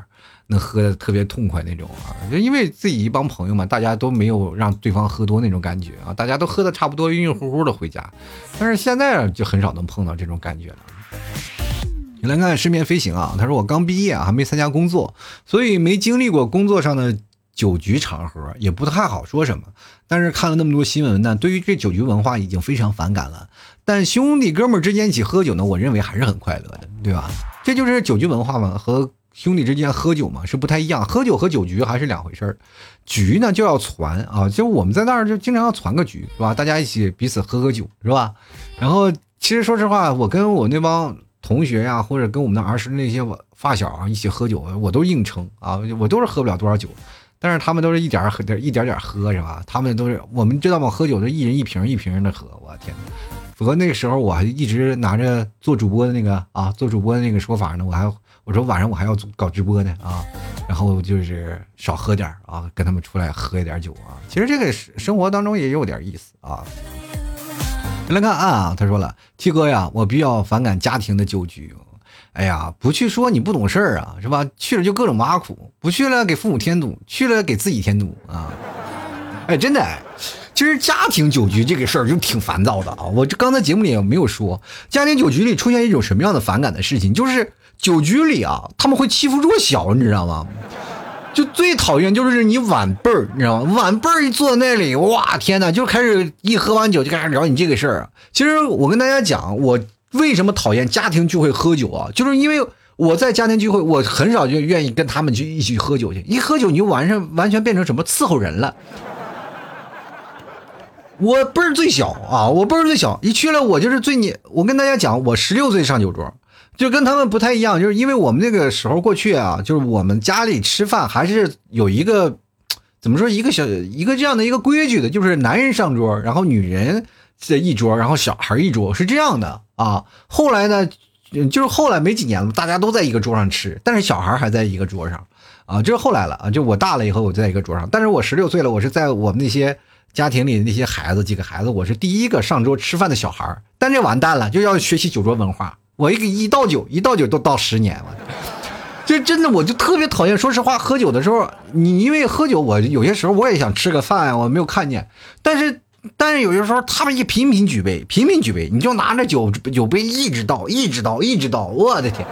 能喝的特别痛快那种啊。就因为自己一帮朋友嘛，大家都没有让对方喝多那种感觉啊，大家都喝的差不多，晕晕乎乎的回家。但是现在就很少能碰到这种感觉了。你来看失眠飞行啊，他说我刚毕业啊，还没参加工作，所以没经历过工作上的酒局场合，也不太好说什么。但是看了那么多新闻呢，对于这酒局文化已经非常反感了。但兄弟哥们之间一起喝酒呢，我认为还是很快乐的，对吧？这就是酒局文化嘛，和兄弟之间喝酒嘛是不太一样。喝酒和酒局还是两回事儿。局呢就要攒啊，就我们在那儿就经常要攒个局，是吧？大家一起彼此喝喝酒，是吧？然后其实说实话，我跟我那帮。同学呀，或者跟我们的儿时那些发小啊一起喝酒，我都硬撑啊，我都是喝不了多少酒，但是他们都是一点喝点，一点点喝是吧？他们都是我们知道吗？喝酒都一人一瓶一瓶的喝，我天！不过那个时候我还一直拿着做主播的那个啊，做主播的那个说法呢，我还我说晚上我还要搞直播呢啊，然后就是少喝点啊，跟他们出来喝一点酒啊。其实这个生活当中也有点意思啊。来看啊，他说了，T 哥呀，我比较反感家庭的酒局。哎呀，不去说你不懂事儿啊，是吧？去了就各种挖苦，不去了给父母添堵，去了给自己添堵啊。哎，真的，其实家庭酒局这个事儿就挺烦躁的啊。我这刚才节目里也没有说，家庭酒局里出现一种什么样的反感的事情，就是酒局里啊，他们会欺负弱小，你知道吗？就最讨厌就是你晚辈儿，你知道吗？晚辈儿一坐那里，哇天哪，就开始一喝完酒就开始聊你这个事儿。其实我跟大家讲，我为什么讨厌家庭聚会喝酒啊？就是因为我在家庭聚会，我很少就愿意跟他们去一起喝酒去。一喝酒你就完全完全变成什么伺候人了。我辈儿最小啊，我辈儿最小，一去了我就是最年。我跟大家讲，我十六岁上酒桌。就跟他们不太一样，就是因为我们那个时候过去啊，就是我们家里吃饭还是有一个怎么说一个小一个这样的一个规矩的，就是男人上桌，然后女人在一桌，然后小孩一桌，是这样的啊。后来呢，就是后来没几年了，大家都在一个桌上吃，但是小孩还在一个桌上啊，就是后来了啊。就我大了以后，我在一个桌上，但是我十六岁了，我是在我们那些家庭里的那些孩子几个孩子，我是第一个上桌吃饭的小孩但这完蛋了，就要学习酒桌文化。我一个一倒酒，一倒酒都倒十年，我这真的我就特别讨厌。说实话，喝酒的时候，你因为喝酒，我有些时候我也想吃个饭，我没有看见，但是。但是有些时候他们一频频举杯，频频举杯，你就拿着酒酒杯一直倒，一直倒，一直倒，我的天！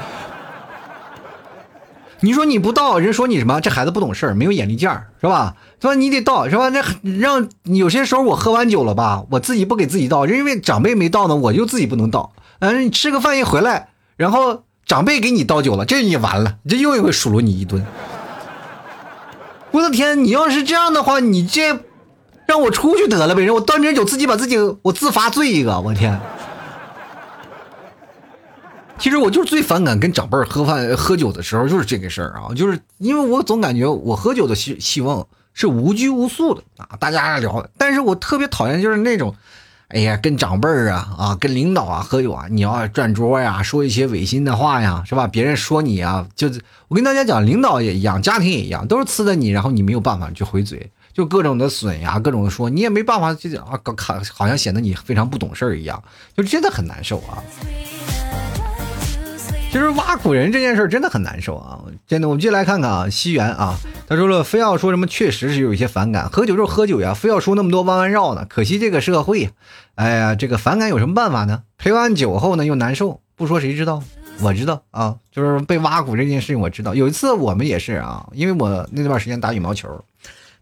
你说你不倒，人说你什么？这孩子不懂事儿，没有眼力见儿，是吧？说你得倒，是吧？那让有些时候我喝完酒了吧，我自己不给自己倒，因为长辈没倒呢，我就自己不能倒。嗯，你吃个饭一回来，然后长辈给你倒酒了，这你完了，这又一回数落你一顿。我的天，你要是这样的话，你这。让我出去得了呗！让我端点酒，自己把自己我自罚醉一个。我天！其实我就是最反感跟长辈喝饭喝酒的时候，就是这个事儿啊，就是因为我总感觉我喝酒的希希望是无拘无束的啊，大家聊。但是我特别讨厌就是那种，哎呀，跟长辈儿啊啊，跟领导啊喝酒啊，你要转桌呀，说一些违心的话呀，是吧？别人说你啊，就是我跟大家讲，领导也一样，家庭也一样，都是呲的你，然后你没有办法去回嘴。就各种的损呀，各种的说，你也没办法，就啊，搞看好像显得你非常不懂事儿一样，就真的很难受啊。其实挖苦人这件事真的很难受啊，真的。我们继续来看看啊，西元啊，他说了，非要说什么，确实是有一些反感。喝酒就是喝酒呀，非要说那么多弯弯绕呢，可惜这个社会，哎呀，这个反感有什么办法呢？陪完酒后呢又难受，不说谁知道？我知道啊，就是被挖苦这件事情我知道。有一次我们也是啊，因为我那段时间打羽毛球。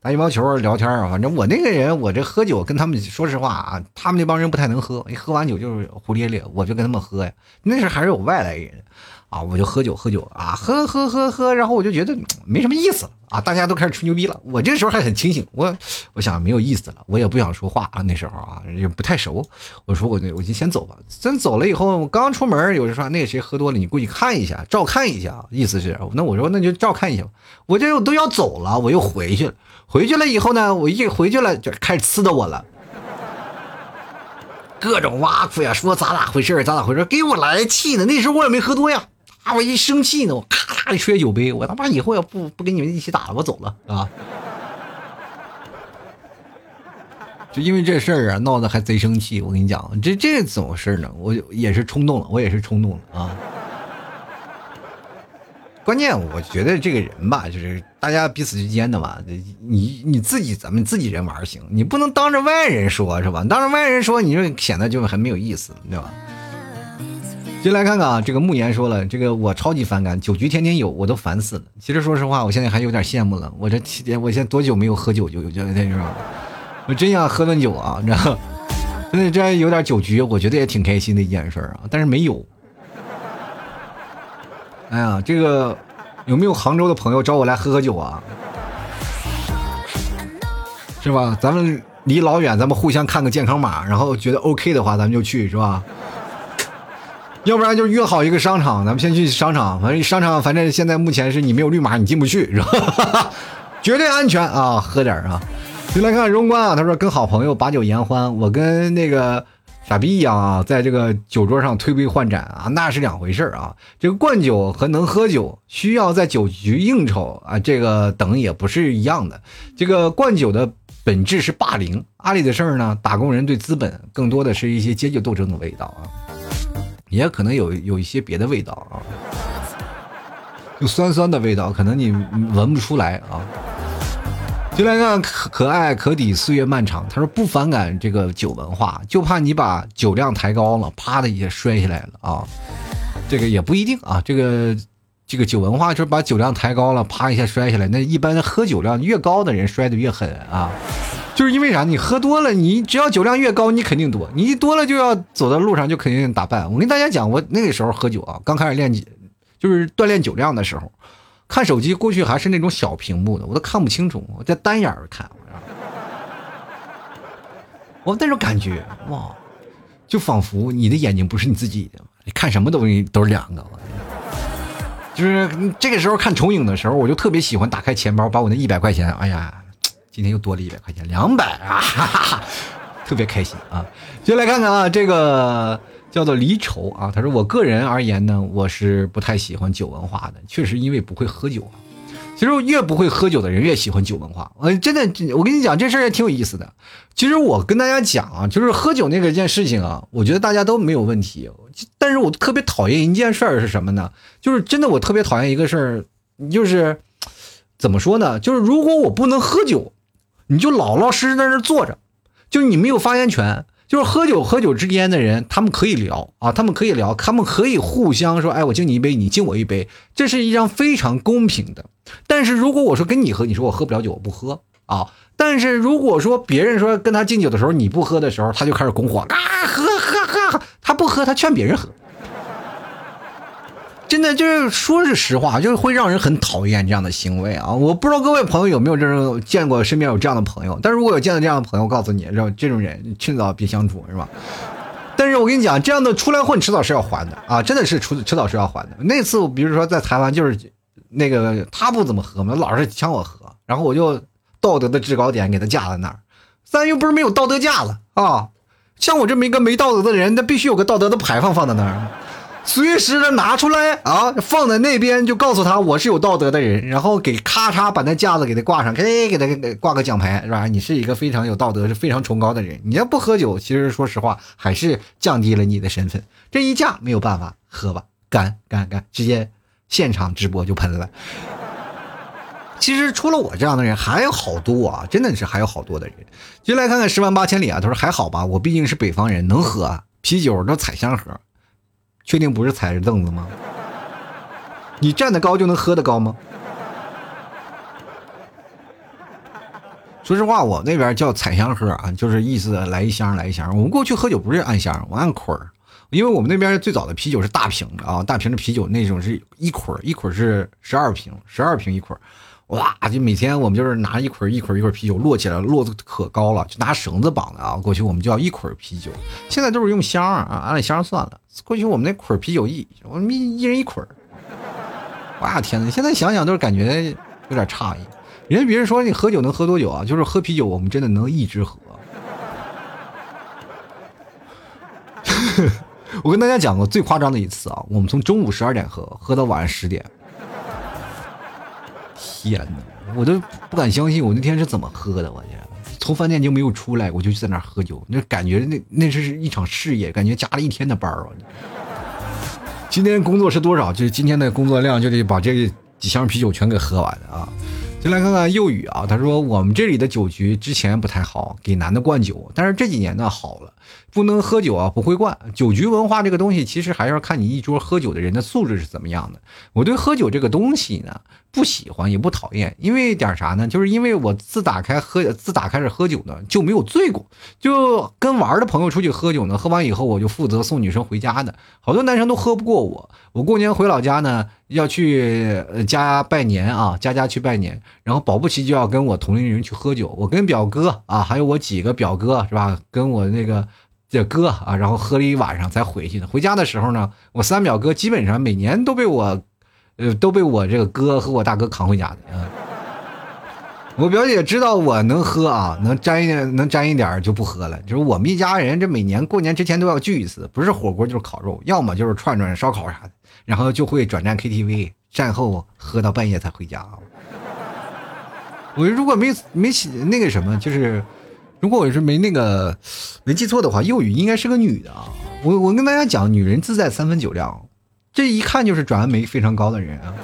打羽毛球聊天啊，反正我那个人，我这喝酒跟他们说实话啊，他们那帮人不太能喝，一喝完酒就是胡咧咧，我就跟他们喝呀。那时还是有外来人。啊，我就喝酒喝酒啊，喝喝喝喝，然后我就觉得没什么意思了啊，大家都开始吹牛逼了。我这时候还很清醒，我我想没有意思了，我也不想说话啊。那时候啊也不太熟，我说我我就先走吧。真走了以后，我刚出门，有人说那个谁喝多了，你过去看一下，照看一下，意思是那我说那就照看一下吧。我这都要走了，我又回去了。回去了以后呢，我一回去了就开始呲的我了，各种挖苦呀，说咋咋回事咋咋回事给我来气的。那时候我也没喝多呀。啊！我一生气呢，我咔嚓一摔酒杯，我他妈以后要不不跟你们一起打了，我走了啊！就因为这事儿啊，闹得还贼生气。我跟你讲，这这怎么回事呢？我也是冲动了，我也是冲动了啊！关键我觉得这个人吧，就是大家彼此之间的嘛，你你自己咱们自己人玩行，你不能当着外人说，是吧？当着外人说，你就显得就很没有意思，对吧？就来看看啊，这个慕言说了，这个我超级反感，酒局天天有，我都烦死了。其实说实话，我现在还有点羡慕了。我这期间，我现在多久没有喝酒就就那种，我真想喝顿酒啊，你知道？<laughs> 真的这有点酒局，我觉得也挺开心的一件事啊。但是没有。哎呀，这个有没有杭州的朋友找我来喝喝酒啊？是吧？咱们离老远，咱们互相看个健康码，然后觉得 OK 的话，咱们就去，是吧？要不然就约好一个商场，咱们先去商场。反正商场，反正现在目前是你没有绿码，你进不去，是吧？<laughs> 绝对安全啊！喝点啊！就来看荣冠啊，他说跟好朋友把酒言欢，我跟那个傻逼一样啊，在这个酒桌上推杯换盏啊，那是两回事啊。这个灌酒和能喝酒，需要在酒局应酬啊，这个等也不是一样的。这个灌酒的本质是霸凌，阿里的事儿呢，打工人对资本更多的是一些阶级斗争的味道啊。也可能有有一些别的味道啊，就酸酸的味道，可能你闻不出来啊。就来看可可爱可抵岁月漫长，他说不反感这个酒文化，就怕你把酒量抬高了，啪的一下摔下来了啊。这个也不一定啊，这个这个酒文化就是把酒量抬高了，啪一下摔下来。那一般喝酒量越高的人摔得越狠啊。就是因为啥？你喝多了，你只要酒量越高，你肯定多。你一多了就要走到路上就肯定打扮。我跟大家讲，我那个时候喝酒啊，刚开始练，就是锻炼酒量的时候，看手机过去还是那种小屏幕的，我都看不清楚，我在单眼看。我那种感觉哇，就仿佛你的眼睛不是你自己的，你看什么东西都是两个。就是这个时候看重影的时候，我就特别喜欢打开钱包，把我那一百块钱，哎呀。今天又多了一百块钱，两百啊，哈哈哈，特别开心啊！就来看看啊，这个叫做离愁啊。他说：“我个人而言呢，我是不太喜欢酒文化的，确实因为不会喝酒啊。其实越不会喝酒的人越喜欢酒文化。我，真的，我跟你讲这事儿也挺有意思的。其实我跟大家讲啊，就是喝酒那个件事情啊，我觉得大家都没有问题。但是我特别讨厌一件事儿是什么呢？就是真的我特别讨厌一个事儿，就是怎么说呢？就是如果我不能喝酒，你就老老实实在那坐着，就你没有发言权。就是喝酒喝酒之间的人，他们可以聊啊，他们可以聊，他们可以互相说，哎，我敬你一杯，你敬我一杯，这是一张非常公平的。但是如果我说跟你喝，你说我喝不了酒，我不喝啊。但是如果说别人说跟他敬酒的时候你不喝的时候，他就开始拱火，啊，喝喝喝，他不喝，他劝别人喝。真的就是说是实话，就是会让人很讨厌这样的行为啊！我不知道各位朋友有没有这种见过身边有这样的朋友，但是如果有见到这样的朋友，告诉你，让这种人趁早别相处，是吧？但是我跟你讲，这样的出来混，迟早是要还的啊！真的是迟迟早是要还的。那次我比如说在台湾，就是那个他不怎么喝嘛，老是抢我喝，然后我就道德的制高点给他架在那儿，咱又不是没有道德架子啊！像我这么一个没道德的人，那必须有个道德的牌坊放在那儿。随时的拿出来啊，放在那边就告诉他我是有道德的人，然后给咔嚓把那架子给他挂上，给给他给挂个奖牌是吧？你是一个非常有道德、是非常崇高的人。你要不喝酒，其实说实话还是降低了你的身份。这一架没有办法，喝吧，干干干，直接现场直播就喷了。其实除了我这样的人还有好多啊，真的是还有好多的人。就来看看十万八千里啊，他说还好吧，我毕竟是北方人，能喝啤酒都彩香喝。确定不是踩着凳子吗？你站得高就能喝得高吗？说实话，我那边叫彩香喝啊，就是意思来一箱来一箱。我们过去喝酒不是按箱，我按捆儿，因为我们那边最早的啤酒是大瓶的啊，大瓶的啤酒那种是一捆儿，一捆儿是十二瓶，十二瓶一捆儿。哇，就每天我们就是拿一捆一捆一捆啤酒摞起来，摞的可高了，就拿绳子绑的啊。过去我们叫一捆啤酒，现在都是用箱啊，按箱算了。过去我们那捆啤酒一，我们一人一捆哇天哪！现在想想都是感觉有点诧异。人家别人说你喝酒能喝多久啊？就是喝啤酒，我们真的能一直喝。<laughs> 我跟大家讲过最夸张的一次啊，我们从中午十二点喝，喝到晚上十点。天哪，我都不敢相信，我那天是怎么喝的？我天，从饭店就没有出来，我就在那儿喝酒，那感觉那那是一场事业，感觉加了一天的班儿。今天工作是多少？就是今天的工作量就得把这几箱啤酒全给喝完啊！先来看看幼宇啊，他说我们这里的酒局之前不太好，给男的灌酒，但是这几年呢好了。不能喝酒啊，不会灌酒局文化这个东西，其实还要看你一桌喝酒的人的素质是怎么样的。我对喝酒这个东西呢，不喜欢也不讨厌，因为点啥呢？就是因为我自打开喝，自打开始喝酒呢，就没有醉过。就跟玩的朋友出去喝酒呢，喝完以后我就负责送女生回家的。好多男生都喝不过我。我过年回老家呢，要去家拜年啊，家家去拜年，然后保不齐就要跟我同龄人去喝酒。我跟表哥啊，还有我几个表哥是吧？跟我那个。这哥啊，然后喝了一晚上才回去的。回家的时候呢，我三表哥基本上每年都被我，呃，都被我这个哥和我大哥扛回家的啊。我表姐知道我能喝啊，能沾一点，能沾一点就不喝了。就是我们一家人，这每年过年之前都要聚一次，不是火锅就是烤肉，要么就是串串烧烤啥的，然后就会转战 KTV，战后喝到半夜才回家。我如果没没那个什么，就是。如果我是没那个没记错的话，幼宇应该是个女的啊。我我跟大家讲，女人自在三分酒量，这一看就是转氨酶非常高的人啊。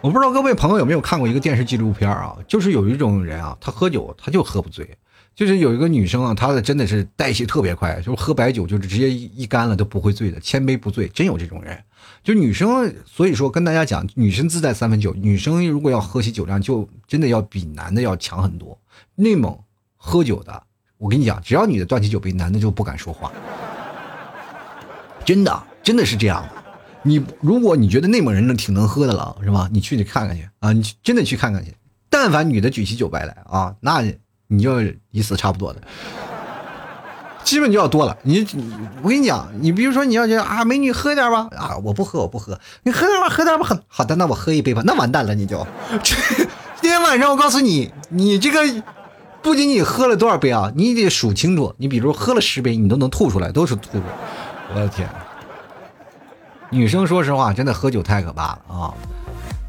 我不知道各位朋友有没有看过一个电视纪录片啊，就是有一种人啊，他喝酒他就喝不醉，就是有一个女生啊，她的真的是代谢特别快，就是喝白酒就是直接一干了都不会醉的，千杯不醉，真有这种人。就女生，所以说跟大家讲，女生自带三分酒，女生如果要喝起酒量，就真的要比男的要强很多。内蒙喝酒的，我跟你讲，只要女的端起酒杯，男的就不敢说话。真的，真的是这样。你如果你觉得内蒙人能挺能喝的了，是吧？你去你看看去啊，你真的去看看去。但凡女的举起酒杯来啊，那你就一死差不多的，基本就要多了。你，我跟你讲，你比如说你要觉得啊，美女喝点吧啊，我不喝，我不喝，你喝点吧，喝点吧，好好的，那我喝一杯吧，那完蛋了，你就。今天晚上我告诉你，你这个不仅你喝了多少杯啊，你得数清楚。你比如喝了十杯，你都能吐出来，都是吐出来。我的天！女生说实话，真的喝酒太可怕了啊！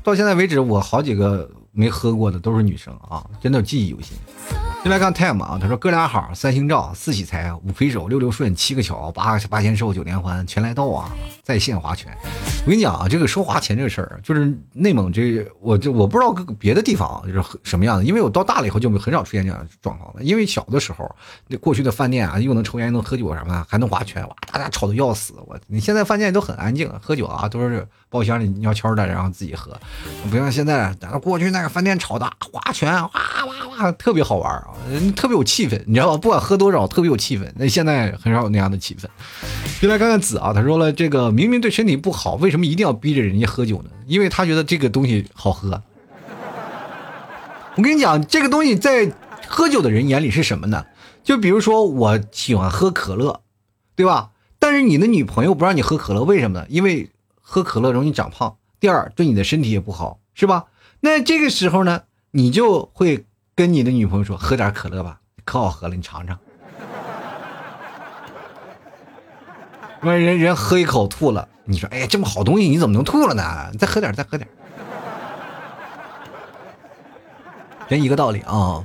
到现在为止，我好几个没喝过的都是女生啊，真的记忆犹新。先来看 time 啊，他说哥俩好，三星照，四喜财，五魁首，六六顺，七个巧，八八仙寿，九连环，全来到啊，在线划拳。我跟你讲啊，这个说划拳这个事儿，就是内蒙这，我就我不知道别的地方就是什么样的，因为我到大了以后就很少出现这样的状况了。因为小的时候，那过去的饭店啊，又能抽烟，又能喝酒什么，还能划拳，哇，大家吵得要死。我你现在饭店都很安静，喝酒啊都是包厢里悄悄的，然后自己喝，不像现在，咱过去那个饭店吵的划拳，哇哇哇，特别好玩啊。人特别有气氛，你知道吧？不管喝多少，特别有气氛。那现在很少有那样的气氛。就来看看子啊，他说了，这个明明对身体不好，为什么一定要逼着人家喝酒呢？因为他觉得这个东西好喝。我跟你讲，这个东西在喝酒的人眼里是什么呢？就比如说，我喜欢喝可乐，对吧？但是你的女朋友不让你喝可乐，为什么呢？因为喝可乐容易长胖，第二对你的身体也不好，是吧？那这个时候呢，你就会。跟你的女朋友说，喝点可乐吧，可好喝了，你尝尝。<laughs> 完人人喝一口吐了，你说，哎呀，这么好东西你怎么能吐了呢？再喝点，再喝点。人一个道理啊。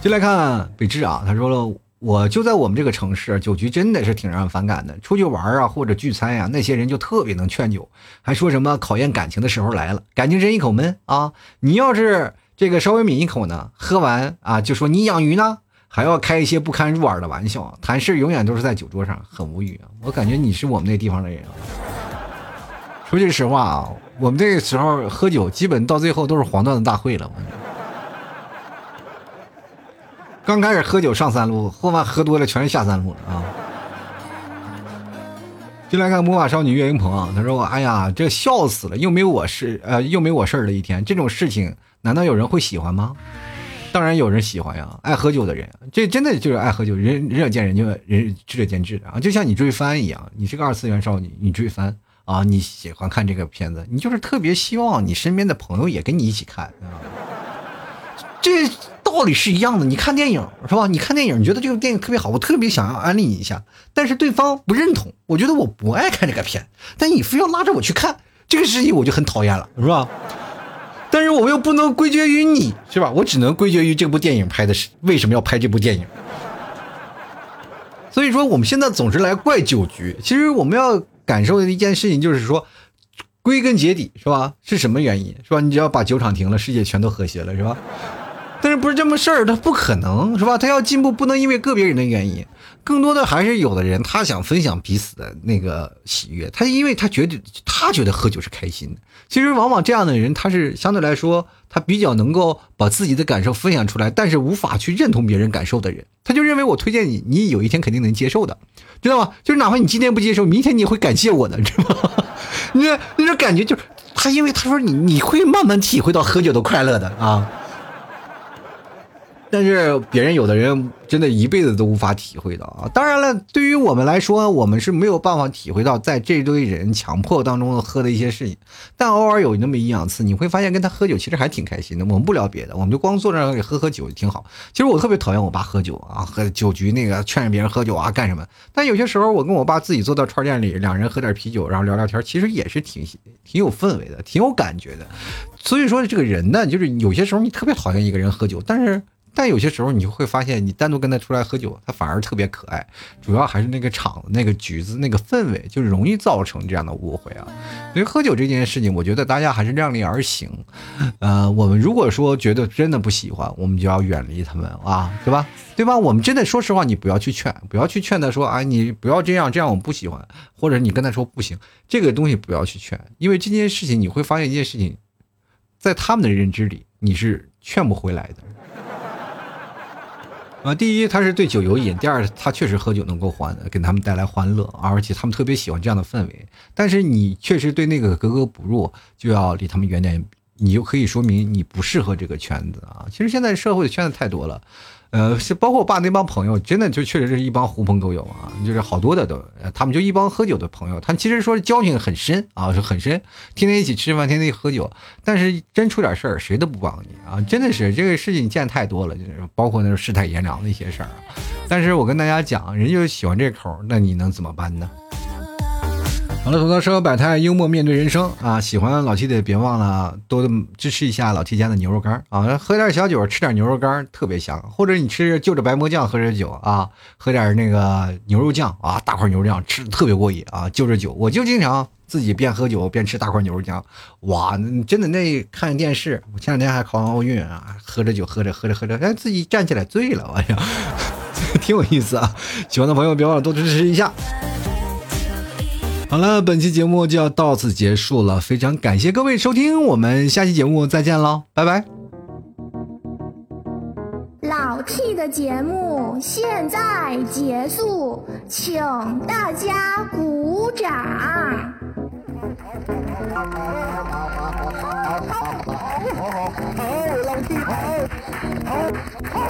就来看北志啊，他说了，我就在我们这个城市，酒局真的是挺让人反感的。出去玩啊，或者聚餐呀，那些人就特别能劝酒，还说什么考验感情的时候来了，感情人一口闷啊。你要是。这个稍微抿一口呢，喝完啊就说你养鱼呢，还要开一些不堪入耳的玩笑，谈事永远都是在酒桌上，很无语啊！我感觉你是我们那地方的人。<laughs> 说句实话啊，我们这个时候喝酒，基本到最后都是黄段子大会了。刚开始喝酒上三路，后面喝多了全是下三路了啊！进来看魔法少女岳云鹏，他说：“哎呀，这笑死了，又没我事，呃，又没我事儿的一天，这种事情。”难道有人会喜欢吗？当然有人喜欢呀！爱喝酒的人，这真的就是爱喝酒。人仁者见仁，就人智者见智啊！就像你追番一样，你是个二次元少女，你追番啊，你喜欢看这个片子，你就是特别希望你身边的朋友也跟你一起看啊。这道理是一样的。你看电影是吧？你看电影，你觉得这个电影特别好，我特别想要安利你一下，但是对方不认同，我觉得我不爱看这个片，但你非要拉着我去看，这个事情我就很讨厌了，是吧？但是我又不能归结于你，是吧？我只能归结于这部电影拍的是为什么要拍这部电影。<laughs> 所以说，我们现在总是来怪酒局，其实我们要感受的一件事情就是说，归根结底，是吧？是什么原因，是吧？你只要把酒厂停了，世界全都和谐了，是吧？但是不是这么事儿，他不可能是吧？他要进步，不能因为个别人的原因，更多的还是有的人他想分享彼此的那个喜悦，他因为他觉得他觉得喝酒是开心的。其实往往这样的人，他是相对来说他比较能够把自己的感受分享出来，但是无法去认同别人感受的人，他就认为我推荐你，你有一天肯定能接受的，知道吗？就是哪怕你今天不接受，明天你也会感谢我的，知道吗？你那种感觉就是他，因为他说你你会慢慢体会到喝酒的快乐的啊。但是别人有的人真的一辈子都无法体会到啊！当然了，对于我们来说，我们是没有办法体会到在这堆人强迫当中喝的一些事情。但偶尔有那么一两次，你会发现跟他喝酒其实还挺开心的。我们不聊别的，我们就光坐那里喝喝酒挺好。其实我特别讨厌我爸喝酒啊，喝酒局那个劝着别人喝酒啊干什么？但有些时候我跟我爸自己坐到串店里，两人喝点啤酒，然后聊聊天，其实也是挺挺有氛围的，挺有感觉的。所以说这个人呢，就是有些时候你特别讨厌一个人喝酒，但是。但有些时候，你就会发现，你单独跟他出来喝酒，他反而特别可爱。主要还是那个场子、那个局子、那个氛围，就容易造成这样的误会啊。所以喝酒这件事情，我觉得大家还是量力而行。呃，我们如果说觉得真的不喜欢，我们就要远离他们啊，对吧？对吧？我们真的说实话，你不要去劝，不要去劝他说啊，你不要这样，这样我不喜欢。或者你跟他说不行，这个东西不要去劝，因为这件事情你会发现一件事情，在他们的认知里，你是劝不回来的。啊，第一，他是对酒有瘾；第二，他确实喝酒能够欢，给他们带来欢乐，而且他们特别喜欢这样的氛围。但是你确实对那个格格不入，就要离他们远点，你就可以说明你不适合这个圈子啊。其实现在社会的圈子太多了。呃，是包括我爸那帮朋友，真的就确实是一帮狐朋狗友啊，就是好多的都，他们就一帮喝酒的朋友，他其实说交情很深啊，是很深，天天一起吃饭，天天一起喝酒，但是真出点事儿，谁都不帮你啊，真的是这个事情见太多了，就是包括那种世态炎凉的一些事儿但是我跟大家讲，人就喜欢这口，那你能怎么办呢？好了，吐槽生活百态，幽默面对人生啊！喜欢老 T 的别忘了多支持一下老 T 家的牛肉干啊！喝点小酒，吃点牛肉干特别香。或者你吃就着白馍酱喝点酒啊，喝点那个牛肉酱啊，大块牛肉酱吃特别过瘾啊！就着酒，我就经常自己边喝酒边吃大块牛肉酱，哇，真的那看电视，我前两天还考完奥运啊，喝着酒喝着喝着喝着，哎，自己站起来醉了，哎呀，<laughs> 挺有意思啊！喜欢的朋友别忘了多支持一下。好了，本期节目就要到此结束了，非常感谢各位收听，我们下期节目再见喽，拜拜。老 T 的节目现在结束，请大家鼓掌。好，